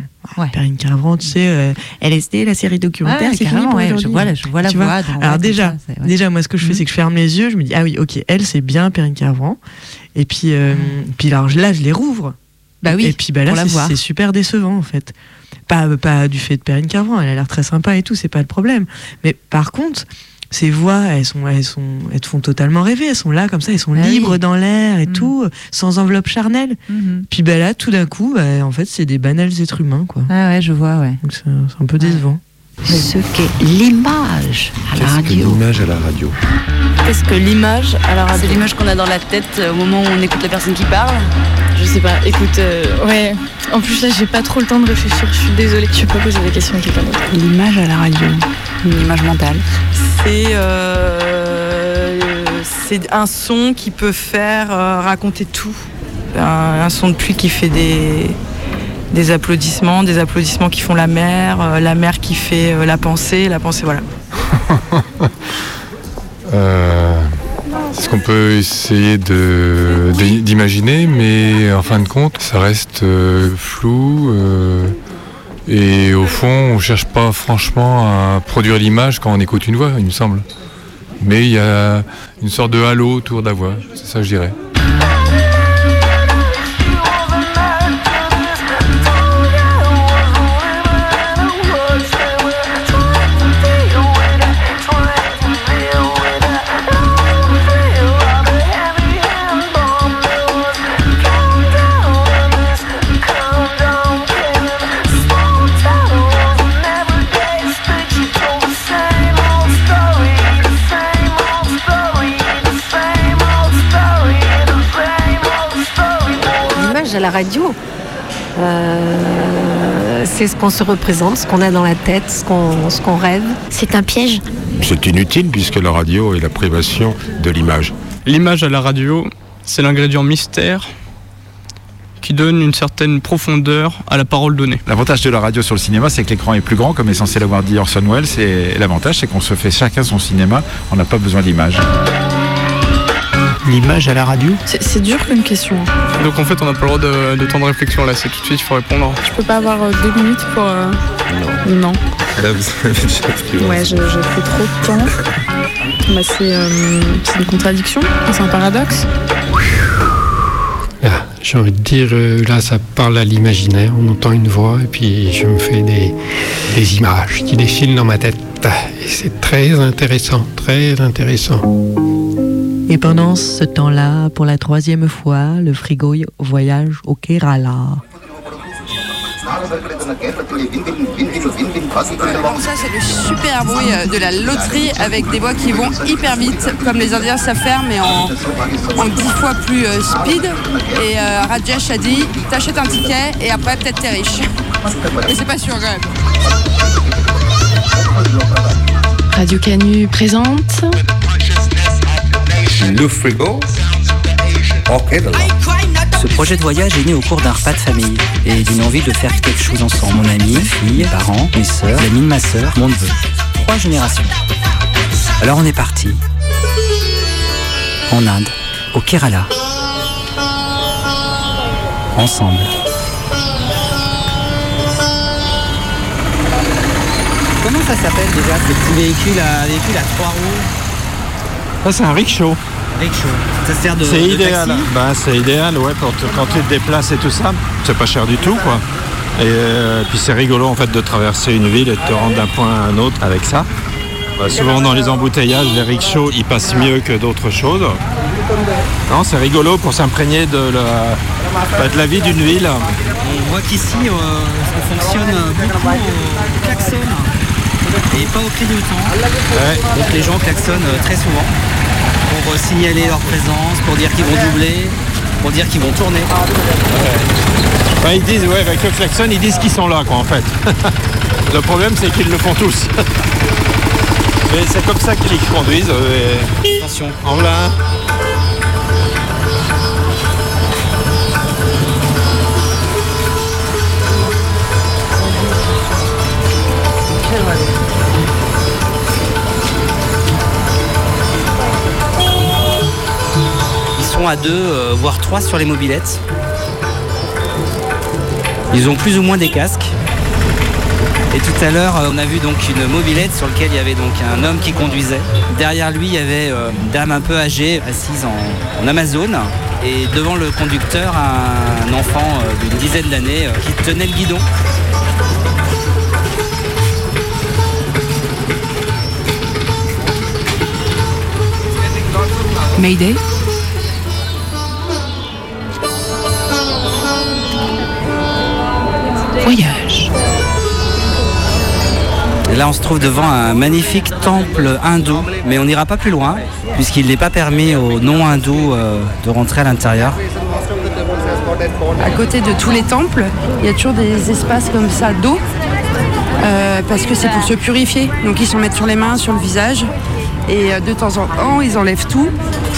Perrine Carvran, tu sais, euh, LSD, la série documentaire, Ouais, c'est fini carrément, pour ouais, je vois la- je vois la Tu voix dans- ouais, Alors déjà, ça, ouais. déjà, moi, ce que je fais, Mhm. c'est que je ferme les yeux, je me dis, ah oui, ok, elle, c'est bien Perrine Carvran. Et puis, euh, puis alors, là, je les rouvre. Bah oui, Et puis, bah, là, c'est super décevant, en fait. Pas, pas du fait de Perrine Carvran, elle a l'air très sympa et tout, c'est pas le problème. Mais par contre, ces voix, elles sont, elles sont, elles te font totalement rêver. Elles sont là comme ça, elles sont Ah oui. libres dans l'air et tout, sans enveloppe charnelle. Mhm. Puis bah là, tout d'un coup, bah, en fait, c'est des banals êtres humains, quoi. Ah ouais, je vois, ouais. Donc c'est c'est un peu décevant. Ce qu'est l'image à la radio. L'image à la radio. Qu'est-ce que l'image à la radio C'est l'image qu'on a dans la tête euh, au moment où on écoute la personne qui parle. Je sais pas, écoute, euh, ouais. En plus là, j'ai pas trop le temps de réfléchir, je suis désolée. Tu peux poser des questions à quelqu'un d'autre. L'image à la radio, une image mentale. C'est euh, c'est un son qui peut faire euh, raconter tout. Un, un son de pluie qui fait des, des applaudissements, des applaudissements qui font la mer, euh, la mer qui fait euh, la pensée, la pensée, voilà. Euh, c'est ce qu'on peut essayer d'imaginer, mais en fin de compte, ça reste euh, flou. euh, et au fond, on cherche pas franchement à produire l'image quand on écoute une voix, il me semble. Mais il y a une sorte de halo autour de la voix, c'est ça que je dirais. La radio, euh, c'est ce qu'on se représente, ce qu'on a dans la tête, ce qu'on ce qu'on rêve. C'est un piège. C'est inutile puisque la radio est la privation de l'image. L'image à la radio, c'est l'ingrédient mystère qui donne une certaine profondeur à la parole donnée. L'avantage de la radio sur le cinéma, c'est que l'écran est plus grand, comme est censé l'avoir dit Orson Welles. Et l'avantage, c'est qu'on se fait chacun son cinéma. On n'a pas besoin d'image. L'image à la radio C'est dur comme question. Donc en fait, on n'a pas le droit de, de temps de réflexion là, c'est tout de suite, il faut répondre. Je peux pas avoir euh, deux minutes pour. euh, Non. Là, vous avez déjà pris Ouais, je- j'ai pris trop de temps. Bah, c'est euh, une contradiction, c'est un paradoxe. Ah, J'ai envie de dire, euh, là, ça parle à l'imaginaire. On entend une voix et puis je me fais des, des images qui défilent dans ma tête. Et c'est très intéressant, très intéressant. Et pendant ce temps-là, pour la troisième fois, le frigo voyage au Kerala. Ça, c'est le super bruit euh, de la loterie avec des voix qui vont hyper vite, comme les Indiens savent faire, mais en, en dix fois plus euh, speed. Et euh, Rajesh a dit t'achètes un ticket et après, peut-être t'es riche. Et c'est pas sûr quand même. Radio Canu présente. Le frigo au Kerala. Ce projet de voyage est né au cours d'un repas de famille et d'une envie de faire quelque chose ensemble. Mon ami, ma fille, mes parents, mes sœurs, l'ami de ma sœur, mon neveu. Trois générations. Alors on est parti. En Inde, au Kerala. Ensemble. Comment ça s'appelle déjà ce petit véhicule à, véhicule à trois roues? Ça, c'est un rickshaw. Rickshaw. Ça sert de, C'est idéal. taxi Ben, c'est idéal, ouais, pour te- quand tu te déplaces et tout ça. C'est pas cher du tout, quoi. Et euh, puis c'est rigolo en fait de traverser une ville et de te rendre d'un point à un autre avec ça. Bah, souvent dans les embouteillages, les rickshaws ils passent mieux que d'autres choses. Non, c'est rigolo pour s'imprégner de la, bah, de la vie d'une ville. On voit qu'ici, euh, ça fonctionne beaucoup au klaxon et pas au cri du temps. Ouais. Donc les gens klaxonnent euh, très souvent. pour euh, signaler leur présence, pour dire qu'ils vont doubler, pour dire qu'ils vont tourner. Enfin, ils disent, ouais, avec le klaxon, ils disent qu'ils sont là, quoi, en fait. le problème, c'est qu'ils le font tous. Mais c'est comme ça qu'ils conduisent. euh, et- Attention. En voilà Ils sont à deux, euh, voire trois sur les mobilettes. Ils ont plus ou moins des casques. Et tout à l'heure, euh, on a vu donc une mobilette sur laquelle il y avait donc un homme qui conduisait. Derrière lui, il y avait euh, une dame un peu âgée assise en, en Amazone. Et devant le conducteur, un enfant d'une dizaine d'années qui tenait le guidon. Mayday Voyage. Et là, on se trouve devant un magnifique temple hindou, mais on n'ira pas plus loin, puisqu'il n'est pas permis aux non-hindous euh, de rentrer à l'intérieur. À côté de tous les temples, il y a toujours des espaces comme ça d'eau, euh, parce que c'est pour se purifier. Donc ils s'en mettent sur les mains, sur le visage, et euh, de temps en temps, ils enlèvent tout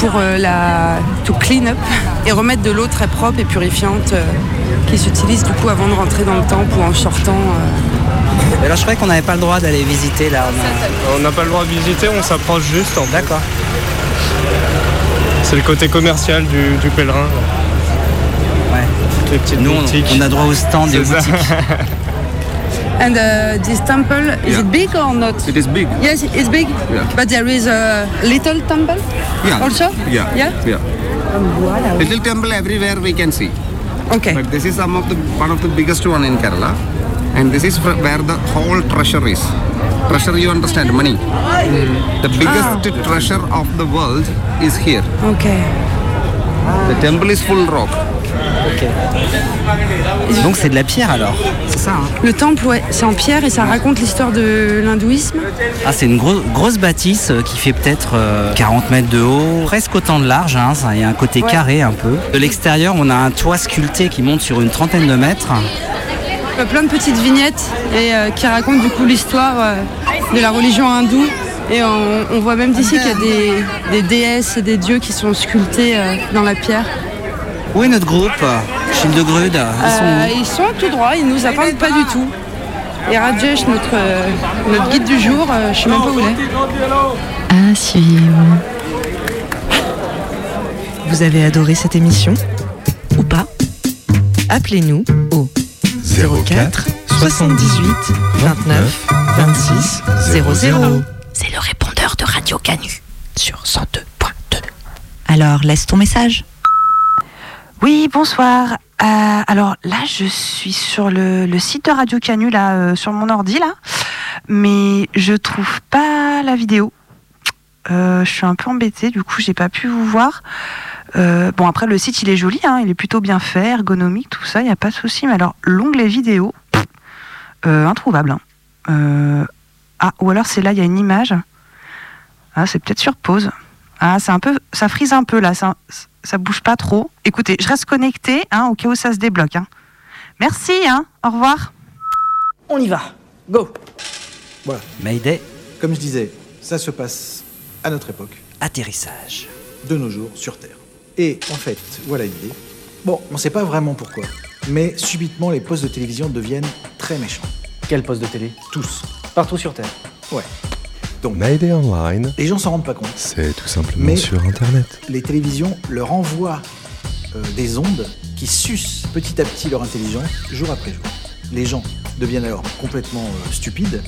pour euh, la to clean up et remettre de l'eau très propre et purifiante euh, qui s'utilise du coup avant de rentrer dans le temple ou en sortant. Et alors, je croyais qu'on n'avait pas le droit d'aller visiter là. on n'a pas le droit de visiter, on s'approche juste. D'accord. C'est le côté commercial du, du pèlerin. Ouais. Les petites Nous, on- boutiques. on a droit au stand ça. boutiques. And uh, this temple, is Yeah. it big or not? It is big. Yes, it's big. Yeah. But there is a little temple Yeah. also? Yeah. Yeah? Yeah. Little temple everywhere we can see. Okay. But this is some of the one of the biggest one in Kerala, and this is where the whole treasure is. Treasure, you understand, money. The biggest treasure of the world is here. Okay. The temple is full rock. Donc, c'est de la pierre alors C'est ça, hein Le temple, ouais, c'est en pierre et ça raconte l'histoire de l'hindouisme. Ah, c'est une gros- grosse bâtisse euh, qui fait peut-être euh, 40 mètres de haut, presque autant de large. hein, ça- Il y a un côté Ouais. carré un peu. De l'extérieur, on a un toit sculpté qui monte sur une trentaine de mètres. A plein de petites vignettes et, euh, qui racontent du coup l'histoire euh, de la religion hindoue. Et on, on voit même d'ici qu'il y a des, des déesses et des dieux qui sont sculptés euh, dans la pierre. Où est notre groupe Childegrude Ils sont Euh, où ils sont tout droit, ils nous attendent pas du tout. Et Rajesh, notre, euh, notre guide du jour, euh, je sais même pas où il est. À suivre. Vous avez adoré cette émission Ou pas Appelez-nous au 04 78 29 26 00. C'est le répondeur de Radio Canu sur 102.2. Alors, laisse ton message. Oui, bonsoir. Euh, alors là, je suis sur le, site de Radio Canu, là, euh, sur mon ordi, là, mais je trouve pas la vidéo. Euh, je suis un peu embêtée, du coup, j'ai pas pu vous voir. Bon, après, le site, il est joli, hein, il est plutôt bien fait, ergonomique, tout ça, il n'y a pas de souci. Mais alors, l'onglet vidéo, introuvable. hein. Ah, ou alors c'est là, il y a une image. Ah, c'est peut-être sur pause. Ah, c'est un peu, ça frise un peu là, ça, ça bouge pas trop. Écoutez, je reste connectée, hein, au cas où ça se débloque. hein. Merci, hein, au revoir. On y va. Go. Voilà. Mayday. Comme je disais, ça se passe à notre époque, Atterrissage. de nos jours, sur Terre. Et en fait, voilà l'idée. Bon, on ne sait pas vraiment pourquoi, mais subitement les postes de télévision deviennent très méchants. Quel poste de télé? Tous. Partout sur Terre. Ouais. Donc, Mayday Online, les gens s'en rendent pas compte. c'est tout simplement Mais- sur Internet. Les télévisions leur envoient euh, des ondes qui sucent petit à petit leur intelligence jour après jour. Les gens deviennent alors complètement euh, stupides.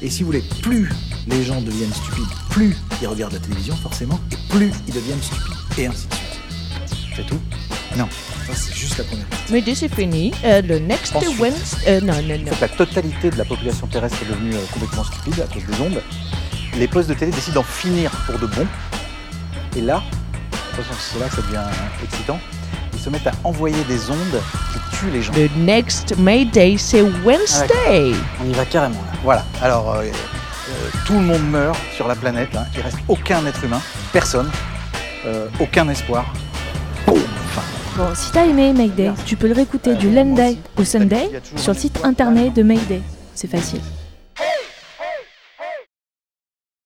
Et si vous voulez, plus les gens deviennent stupides, plus ils regardent la télévision forcément, et plus ils deviennent stupides. Et ainsi de suite. C'est tout? Non, ça c'est juste la première partie. Mais c'est fini. Euh, le next Ensuite. Wednesday. euh, non, non, non. la totalité de la population terrestre est devenue euh, complètement stupide à cause des ondes. Les postes de télé décident d'en finir pour de bon. Et là, attention, c'est là que ça devient excitant, ils se mettent à envoyer des ondes qui tuent les gens. Le next Mayday, c'est Wednesday. On y va carrément là. Voilà. Alors, euh, euh, tout le monde meurt sur la planète. hein. Il reste aucun être humain, personne. euh, aucun espoir. Bon, si t'as aimé Mayday, tu peux le réécouter du lundi au Sunday sur le site internet de Mayday. C'est facile.